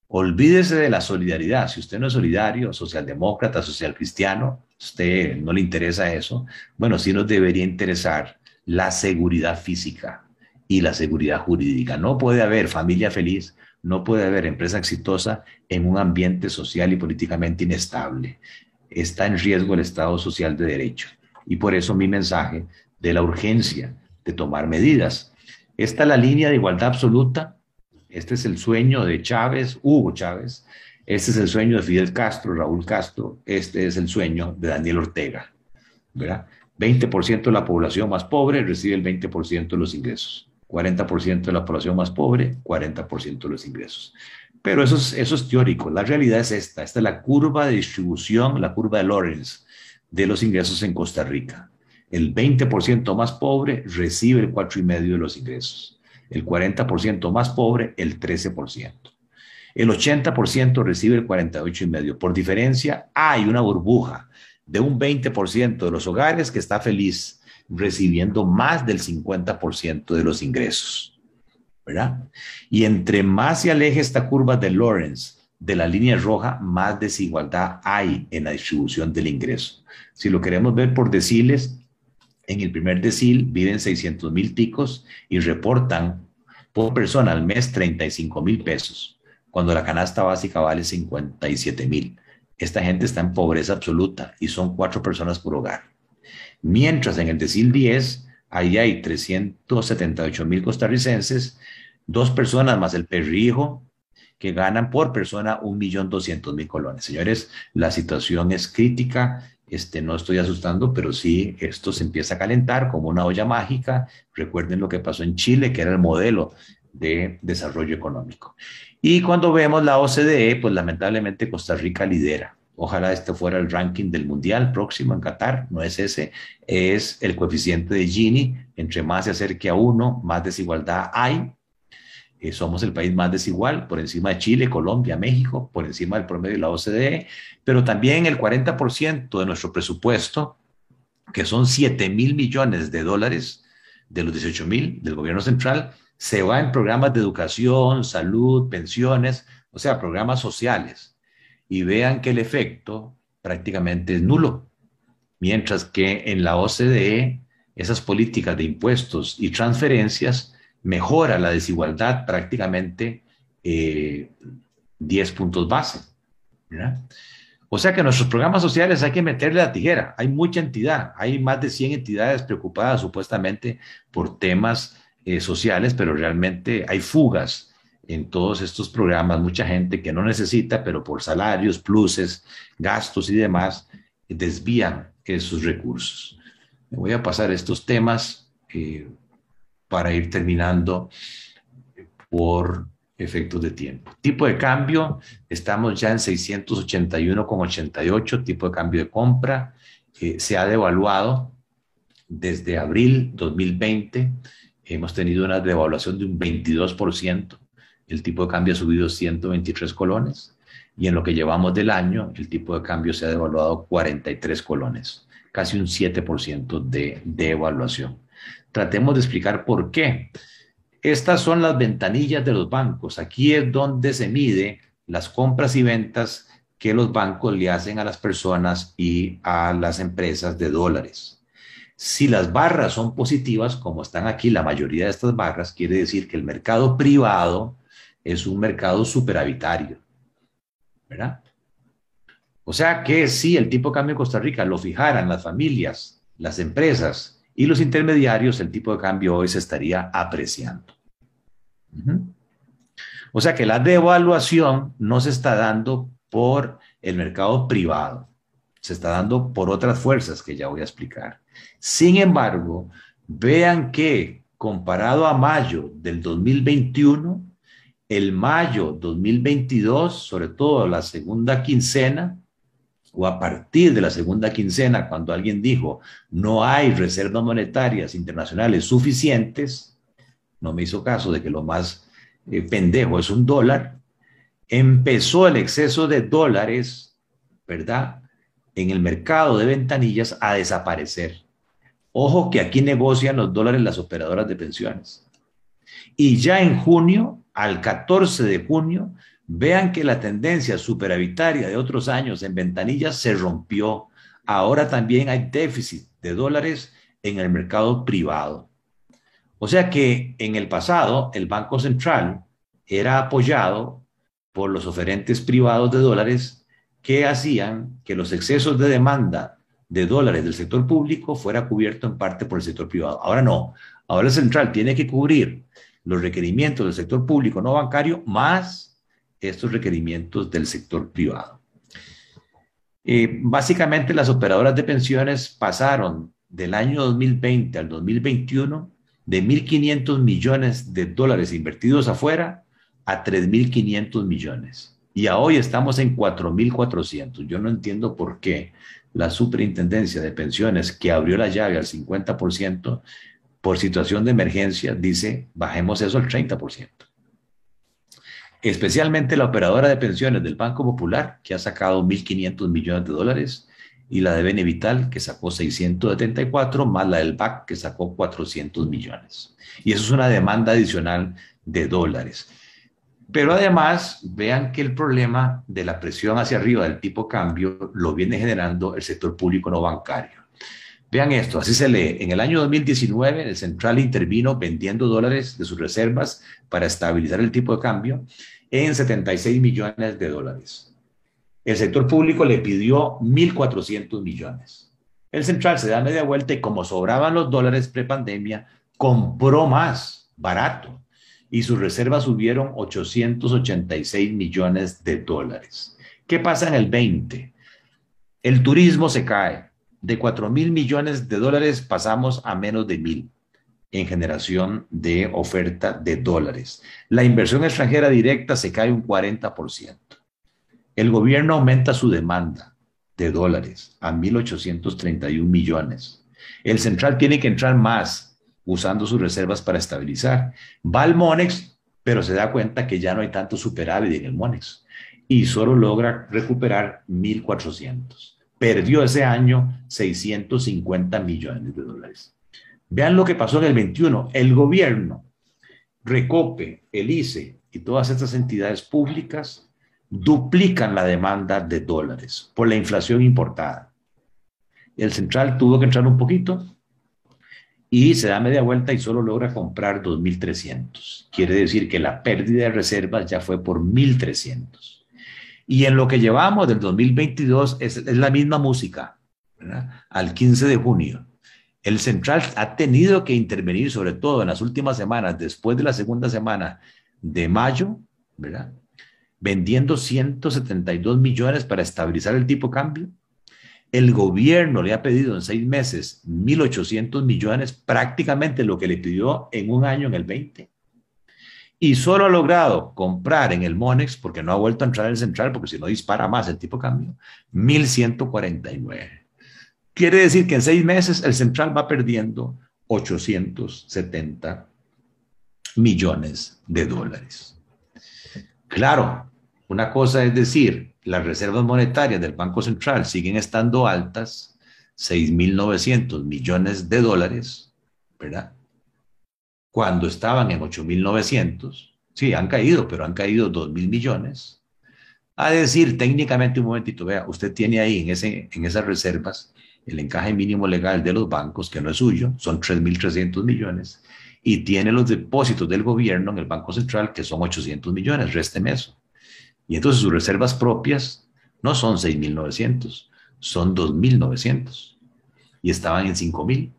Olvídese de la solidaridad. Si usted no es solidario, socialdemócrata, social cristiano, usted no le interesa eso, bueno, sí nos debería interesar la seguridad física y la seguridad jurídica. No puede haber familia feliz no puede haber empresa exitosa en un ambiente social y políticamente inestable. Está en riesgo el Estado social de derecho. Y por eso mi mensaje de la urgencia de tomar medidas. Esta es la línea de igualdad absoluta. Este es el sueño de Chávez, Hugo Chávez. Este es el sueño de Fidel Castro, Raúl Castro. Este es el sueño de Daniel Ortega. ¿verdad? 20% de la población más pobre recibe el 20% de los ingresos. 40% de la población más pobre, 40% de los ingresos. Pero eso es, teórico. La realidad es esta. Esta es la curva de distribución, la curva de Lawrence de los ingresos en Costa Rica. El 20% más pobre recibe el 4,5% de los ingresos. El 40% más pobre, el 13%. El 80% recibe el 48,5%. Por diferencia, hay una burbuja de un 20% de los hogares que está feliz recibiendo más del 50% de los ingresos. ¿Verdad? Y entre más se aleje esta curva de Lawrence de la línea roja, más desigualdad hay en la distribución del ingreso. Si lo queremos ver por deciles, en el primer decil viven 600 mil ticos y reportan por persona al mes 35 mil pesos, cuando la canasta básica vale 57 mil. Esta gente está en pobreza absoluta y son cuatro personas por hogar. Mientras en el decil 10, ahí hay 378 mil costarricenses, dos personas más el perrijo que ganan por persona 1.200.000 colones. Señores, la situación es crítica. Este, no estoy asustando, pero sí, esto se empieza a calentar como una olla mágica. Recuerden lo que pasó en Chile, que era el modelo de desarrollo económico. Y cuando vemos la OCDE, pues lamentablemente Costa Rica lidera. Ojalá este fuera el ranking del mundial próximo en Qatar, no es ese, es el coeficiente de Gini, entre más se acerque a uno, más desigualdad hay. Eh, somos el país más desigual, por encima de Chile, Colombia, México, por encima del promedio de la OCDE, pero también el 40% de nuestro presupuesto, que son 7 mil millones de dólares de los 18 mil del gobierno central, se va en programas de educación, salud, pensiones, o sea, programas sociales y vean que el efecto prácticamente es nulo. Mientras que en la OCDE esas políticas de impuestos y transferencias mejora la desigualdad prácticamente 10 eh, puntos base. O sea que nuestros programas sociales hay que meterle la tijera. Hay mucha entidad, hay más de 100 entidades preocupadas supuestamente por temas eh, sociales, pero realmente hay fugas en todos estos programas, mucha gente que no necesita, pero por salarios, pluses, gastos y demás, desvían esos recursos. Me voy a pasar estos temas eh, para ir terminando por efectos de tiempo. Tipo de cambio, estamos ya en 681,88, tipo de cambio de compra, eh, se ha devaluado desde abril 2020, hemos tenido una devaluación de un 22%, el tipo de cambio ha subido 123 colones y en lo que llevamos del año el tipo de cambio se ha devaluado 43 colones, casi un 7% de devaluación. Tratemos de explicar por qué. Estas son las ventanillas de los bancos. Aquí es donde se mide las compras y ventas que los bancos le hacen a las personas y a las empresas de dólares. Si las barras son positivas, como están aquí la mayoría de estas barras, quiere decir que el mercado privado es un mercado superavitario, ¿verdad? O sea que si el tipo de cambio en Costa Rica lo fijaran las familias, las empresas y los intermediarios, el tipo de cambio hoy se estaría apreciando. O sea que la devaluación no se está dando por el mercado privado, se está dando por otras fuerzas que ya voy a explicar. Sin embargo, vean que comparado a mayo del 2021, el mayo 2022, sobre todo la segunda quincena, o a partir de la segunda quincena, cuando alguien dijo no hay reservas monetarias internacionales suficientes, no me hizo caso de que lo más eh, pendejo es un dólar, empezó el exceso de dólares, ¿verdad? En el mercado de ventanillas a desaparecer. Ojo que aquí negocian los dólares las operadoras de pensiones. Y ya en junio al 14 de junio, vean que la tendencia superavitaria de otros años en ventanillas se rompió. Ahora también hay déficit de dólares en el mercado privado. O sea que en el pasado el Banco Central era apoyado por los oferentes privados de dólares que hacían que los excesos de demanda de dólares del sector público fuera cubierto en parte por el sector privado. Ahora no, ahora el central tiene que cubrir los requerimientos del sector público no bancario más estos requerimientos del sector privado. Eh, básicamente las operadoras de pensiones pasaron del año 2020 al 2021 de 1.500 millones de dólares invertidos afuera a 3.500 millones. Y a hoy estamos en 4.400. Yo no entiendo por qué la superintendencia de pensiones que abrió la llave al 50% por situación de emergencia, dice, bajemos eso al 30%. Especialmente la operadora de pensiones del Banco Popular, que ha sacado 1.500 millones de dólares, y la de Benevital, que sacó 674, más la del BAC, que sacó 400 millones. Y eso es una demanda adicional de dólares. Pero además, vean que el problema de la presión hacia arriba del tipo cambio lo viene generando el sector público no bancario. Vean esto, así se lee. En el año 2019, el central intervino vendiendo dólares de sus reservas para estabilizar el tipo de cambio en 76 millones de dólares. El sector público le pidió 1.400 millones. El central se da media vuelta y como sobraban los dólares prepandemia, compró más barato y sus reservas subieron 886 millones de dólares. ¿Qué pasa en el 20? El turismo se cae. De 4 mil millones de dólares pasamos a menos de mil en generación de oferta de dólares. La inversión extranjera directa se cae un 40%. El gobierno aumenta su demanda de dólares a 1.831 millones. El central tiene que entrar más usando sus reservas para estabilizar. Va al Monex, pero se da cuenta que ya no hay tanto superávit en el Monex y solo logra recuperar 1.400. Perdió ese año 650 millones de dólares. Vean lo que pasó en el 21. El gobierno, Recope, el ICE y todas estas entidades públicas duplican la demanda de dólares por la inflación importada. El central tuvo que entrar un poquito y se da media vuelta y solo logra comprar 2.300. Quiere decir que la pérdida de reservas ya fue por 1.300. Y en lo que llevamos del 2022 es, la misma música, al 15 de junio el central ha tenido que intervenir, sobre todo en las últimas semanas, después de la segunda semana de mayo, ¿verdad? Vendiendo 172 millones para estabilizar el tipo de cambio. El gobierno le ha pedido en seis meses 1.800 millones, prácticamente lo que le pidió en un año en el 20. Y solo ha logrado comprar en el Monex, porque no ha vuelto a entrar el central, porque si no dispara más el tipo de cambio, 1.149. Quiere decir que en seis meses el central va perdiendo 870 millones de dólares. Claro, una cosa es decir, las reservas monetarias del Banco Central siguen estando altas, 6.900 millones de dólares, ¿verdad? Cuando estaban en 8.900, sí, han caído, pero han caído 2.000 millones. A decir, técnicamente, un momentito, vea, usted tiene ahí en, ese, en esas reservas el encaje mínimo legal de los bancos, que no es suyo, son 3.300 millones, y tiene los depósitos del gobierno en el Banco Central, que son 800 millones, résteme eso. Y entonces sus reservas propias no son 6.900, son 2.900, y estaban en 5.000.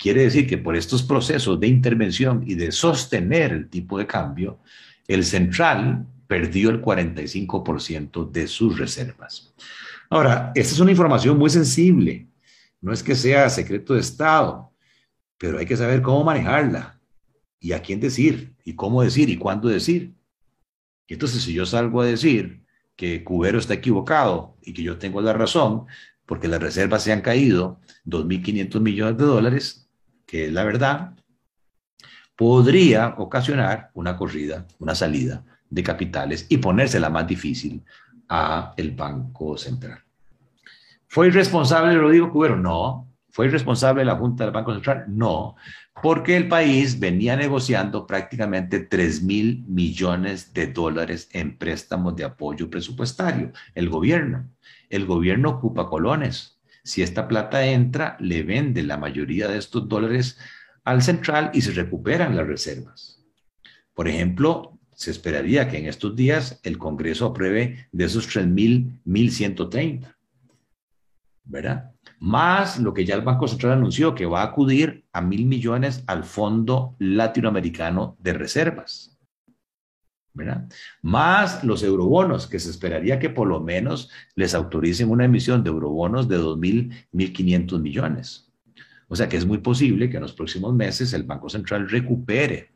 Quiere decir que por estos procesos de intervención y de sostener el tipo de cambio, el central perdió el 45% de sus reservas. Ahora, esta es una información muy sensible. No es que sea secreto de Estado, pero hay que saber cómo manejarla y a quién decir y cómo decir y cuándo decir. entonces, si yo salgo a decir que Cubero está equivocado y que yo tengo la razón, porque las reservas se han caído 2.500 millones de dólares, que es la verdad, podría ocasionar una corrida, una salida de capitales y ponérsela más difícil a el Banco Central. ¿Fue irresponsable Rodrigo Cubero? No. ¿Fue irresponsable la Junta del Banco Central? No, porque el país venía negociando prácticamente 3 mil millones de dólares en préstamos de apoyo presupuestario. El gobierno. El gobierno ocupa colones. Si esta plata entra, le vende la mayoría de estos dólares al central y se recuperan las reservas. Por ejemplo, se esperaría que en estos días el Congreso apruebe de esos 3.130, ¿verdad? Más lo que ya el Banco Central anunció, que va a acudir a mil millones al Fondo Latinoamericano de Reservas, ¿verdad? Más los eurobonos, que se esperaría que por lo menos les autoricen una emisión de eurobonos de 2.000, 1.500 millones. O sea que es muy posible que en los próximos meses el Banco Central recupere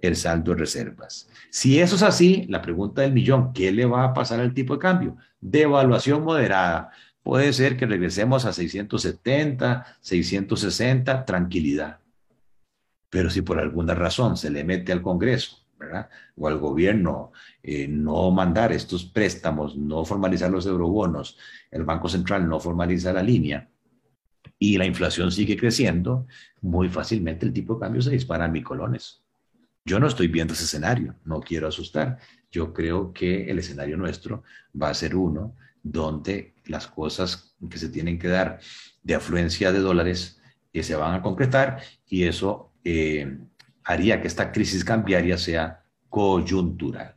el saldo de reservas. Si eso es así, la pregunta del millón, ¿qué le va a pasar al tipo de cambio? Devaluación moderada. Puede ser que regresemos a 670, 660, tranquilidad. Pero si por alguna razón se le mete al Congreso, ¿verdad? O al gobierno eh, no mandar estos préstamos, no formalizar los eurobonos, el Banco Central no formaliza la línea y la inflación sigue creciendo, muy fácilmente el tipo de cambio se dispara a colones. Yo no estoy viendo ese escenario, no quiero asustar. Yo creo que el escenario nuestro va a ser uno donde las cosas que se tienen que dar de afluencia de dólares que se van a concretar y eso eh, haría que esta crisis cambiaria sea coyuntural.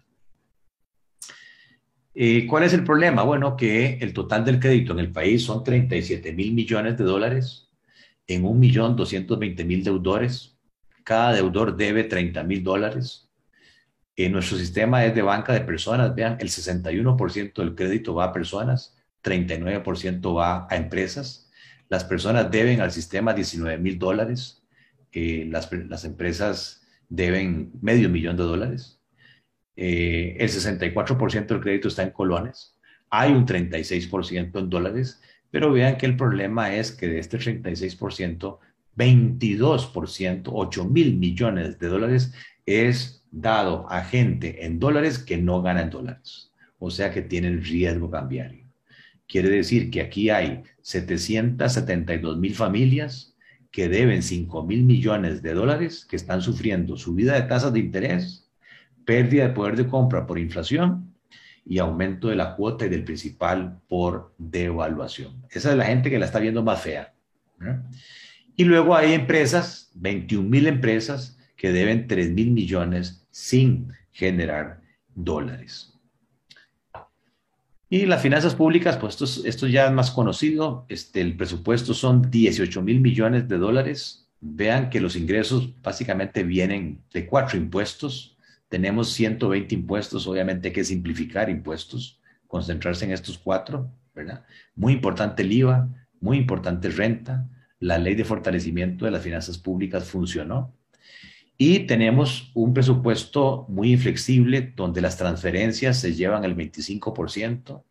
Eh, ¿Cuál es el problema? Bueno, que el total del crédito en el país son 37 mil millones de dólares en un millón 220 mil deudores cada deudor debe 30 mil dólares. En nuestro sistema es de banca de personas, vean, el 61% del crédito va a personas, 39% va a empresas. Las personas deben al sistema 19 mil dólares, eh, las, las, empresas deben medio millón de dólares. Eh, el 64% del crédito está en colones, hay un 36% en dólares, pero vean que el problema es que de este 36%, 22%, 8 mil millones de dólares es dado a gente en dólares que no gana en dólares, o sea que tienen riesgo cambiario. Quiere decir que aquí hay 772 mil familias que deben 5 mil millones de dólares, que están sufriendo subida de tasas de interés, pérdida de poder de compra por inflación y aumento de la cuota y del principal por devaluación. Esa es la gente que la está viendo más fea. Y luego hay empresas, 21 mil empresas, que deben 3 mil millones sin generar dólares. Y las finanzas públicas, pues esto, ya es más conocido, este, el presupuesto son 18 mil millones de dólares. Vean que los ingresos básicamente vienen de cuatro impuestos. Tenemos 120 impuestos, obviamente hay que simplificar impuestos, concentrarse en estos cuatro, ¿verdad? Muy importante el IVA, muy importante renta. La ley de fortalecimiento de las finanzas públicas funcionó. Y tenemos un presupuesto muy inflexible donde las transferencias se llevan el 25%,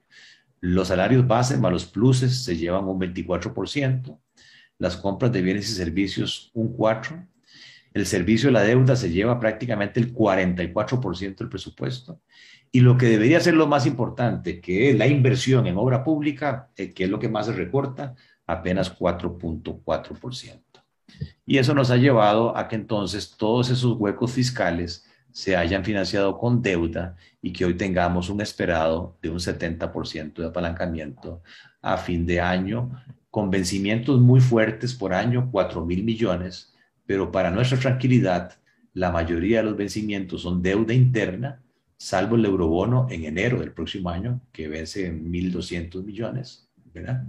los salarios base más los pluses se llevan un 24%, las compras de bienes y servicios un 4%, el servicio de la deuda se lleva prácticamente el 44% del presupuesto. Y lo que debería ser lo más importante, que es la inversión en obra pública, eh, que es lo que más se recorta, apenas 4.4%. Y eso nos ha llevado a que entonces todos esos huecos fiscales se hayan financiado con deuda y que hoy tengamos un esperado de un 70% de apalancamiento a fin de año, con vencimientos muy fuertes por año, 4 mil millones, pero para nuestra tranquilidad, la mayoría de los vencimientos son deuda interna, salvo el eurobono en enero del próximo año, que vence en 1.200 millones, ¿verdad?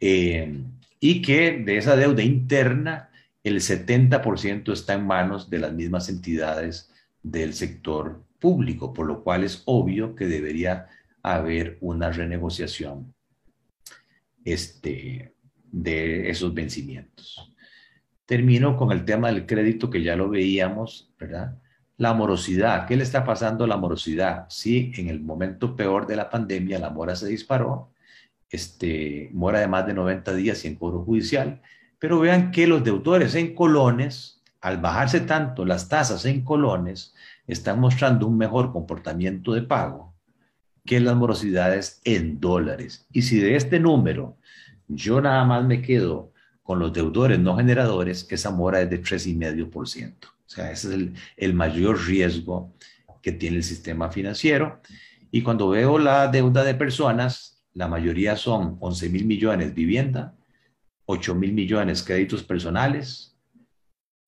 Eh, y que de esa deuda interna el 70% está en manos de las mismas entidades del sector público, por lo cual es obvio que debería haber una renegociación este, de esos vencimientos. Termino con el tema del crédito que ya lo veíamos, ¿verdad? La morosidad. ¿Qué le está pasando a la morosidad? Sí, en el momento peor de la pandemia la mora se disparó, este, mora de más de 90 días sin cobro judicial, pero vean que los deudores en colones, al bajarse tanto las tasas en colones, están mostrando un mejor comportamiento de pago que las morosidades en dólares. Y si de este número yo nada más me quedo con los deudores no generadores, esa mora es de 3,5%. O sea, ese es el, el mayor riesgo que tiene el sistema financiero. Y cuando veo la deuda de personas, la mayoría son 11 mil millones vivienda, 8 mil millones créditos personales.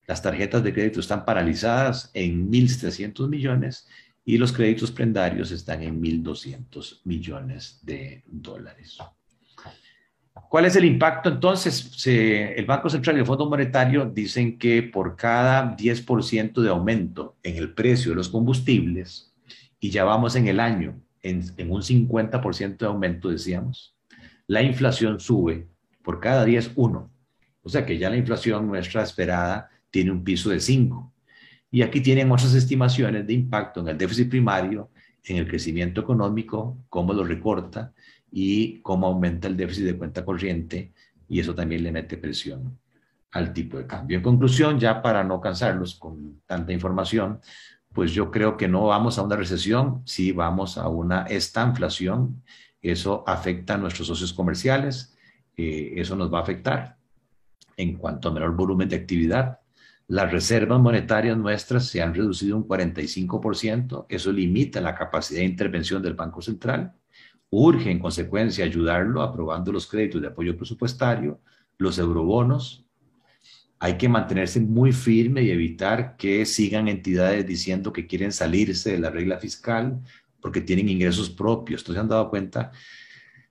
Las tarjetas de crédito están paralizadas en 1.300 millones y los créditos prendarios están en 1.200 millones de dólares. ¿Cuál es el impacto entonces? el Banco Central y el Fondo Monetario dicen que por cada 10% de aumento en el precio de los combustibles, y ya vamos en el año en, en un 50% de aumento, decíamos, la inflación sube por cada 10, 1. O sea que ya la inflación nuestra esperada tiene un piso de 5. Y aquí tienen otras estimaciones de impacto en el déficit primario, en el crecimiento económico, cómo lo recorta y cómo aumenta el déficit de cuenta corriente y eso también le mete presión al tipo de cambio. En conclusión, ya para no cansarlos con tanta información, pues yo creo que no vamos a una recesión, sí vamos a una estanflación. Eso afecta a nuestros socios comerciales, eso nos va a afectar en cuanto a menor volumen de actividad. Las reservas monetarias nuestras se han reducido un 45%, eso limita la capacidad de intervención del Banco Central. Urge en consecuencia ayudarlo aprobando los créditos de apoyo presupuestario, los eurobonos. Hay que mantenerse muy firme y evitar que sigan entidades diciendo que quieren salirse de la regla fiscal porque tienen ingresos propios. Entonces han dado cuenta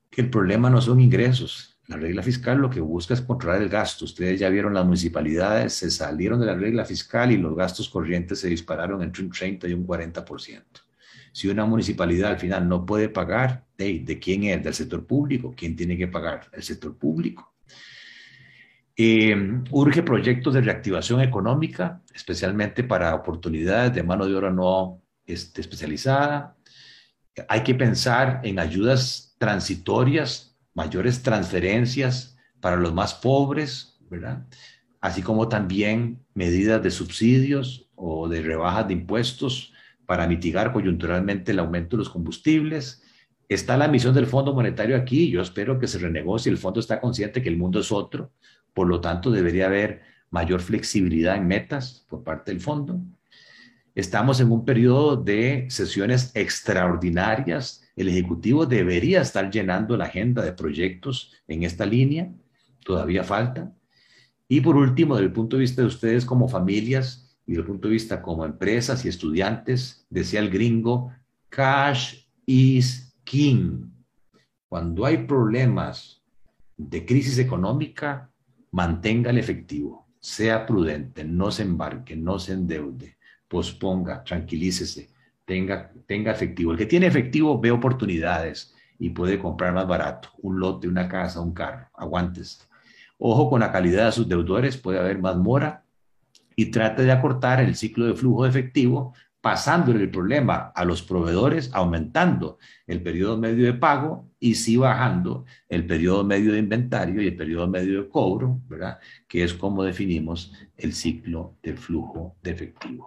que el problema no son ingresos, La regla fiscal lo que busca es controlar el gasto. Ustedes ya vieron las municipalidades, se salieron de la regla fiscal y los gastos corrientes se dispararon entre un 30 y un 40%. Si una municipalidad al final no puede pagar, ¿de, quién es? ¿Del sector público? ¿Quién tiene que pagar? El sector público. Eh, urge proyectos de reactivación económica, especialmente para oportunidades de mano de obra no este, especializada. Hay que pensar en ayudas transitorias, mayores transferencias para los más pobres, ¿verdad? Así como también medidas de subsidios o de rebajas de impuestos para mitigar coyunturalmente el aumento de los combustibles. Está la misión del Fondo Monetario aquí. Yo espero que se renegocie. El fondo está consciente que el mundo es otro. Por lo tanto, debería haber mayor flexibilidad en metas por parte del fondo. Estamos en un periodo de sesiones extraordinarias. El Ejecutivo debería estar llenando la agenda de proyectos en esta línea. Todavía falta. Y por último, desde el punto de vista de ustedes como familias, y desde el punto de vista como empresas y estudiantes, decía el gringo, cash is king. Cuando hay problemas de crisis económica, mantenga el efectivo, sea prudente, no se embarque, no se endeude, posponga, tranquilícese, tenga, tenga efectivo. El que tiene efectivo ve oportunidades y puede comprar más barato, un lote, una casa, un carro, aguantes. Ojo con la calidad de sus deudores, puede haber más mora y trate de acortar el ciclo de flujo de efectivo pasándole el problema a los proveedores, aumentando el periodo medio de pago y sí bajando el periodo medio de inventario y el periodo medio de cobro, ¿verdad? Que es como definimos el ciclo de flujo de efectivo.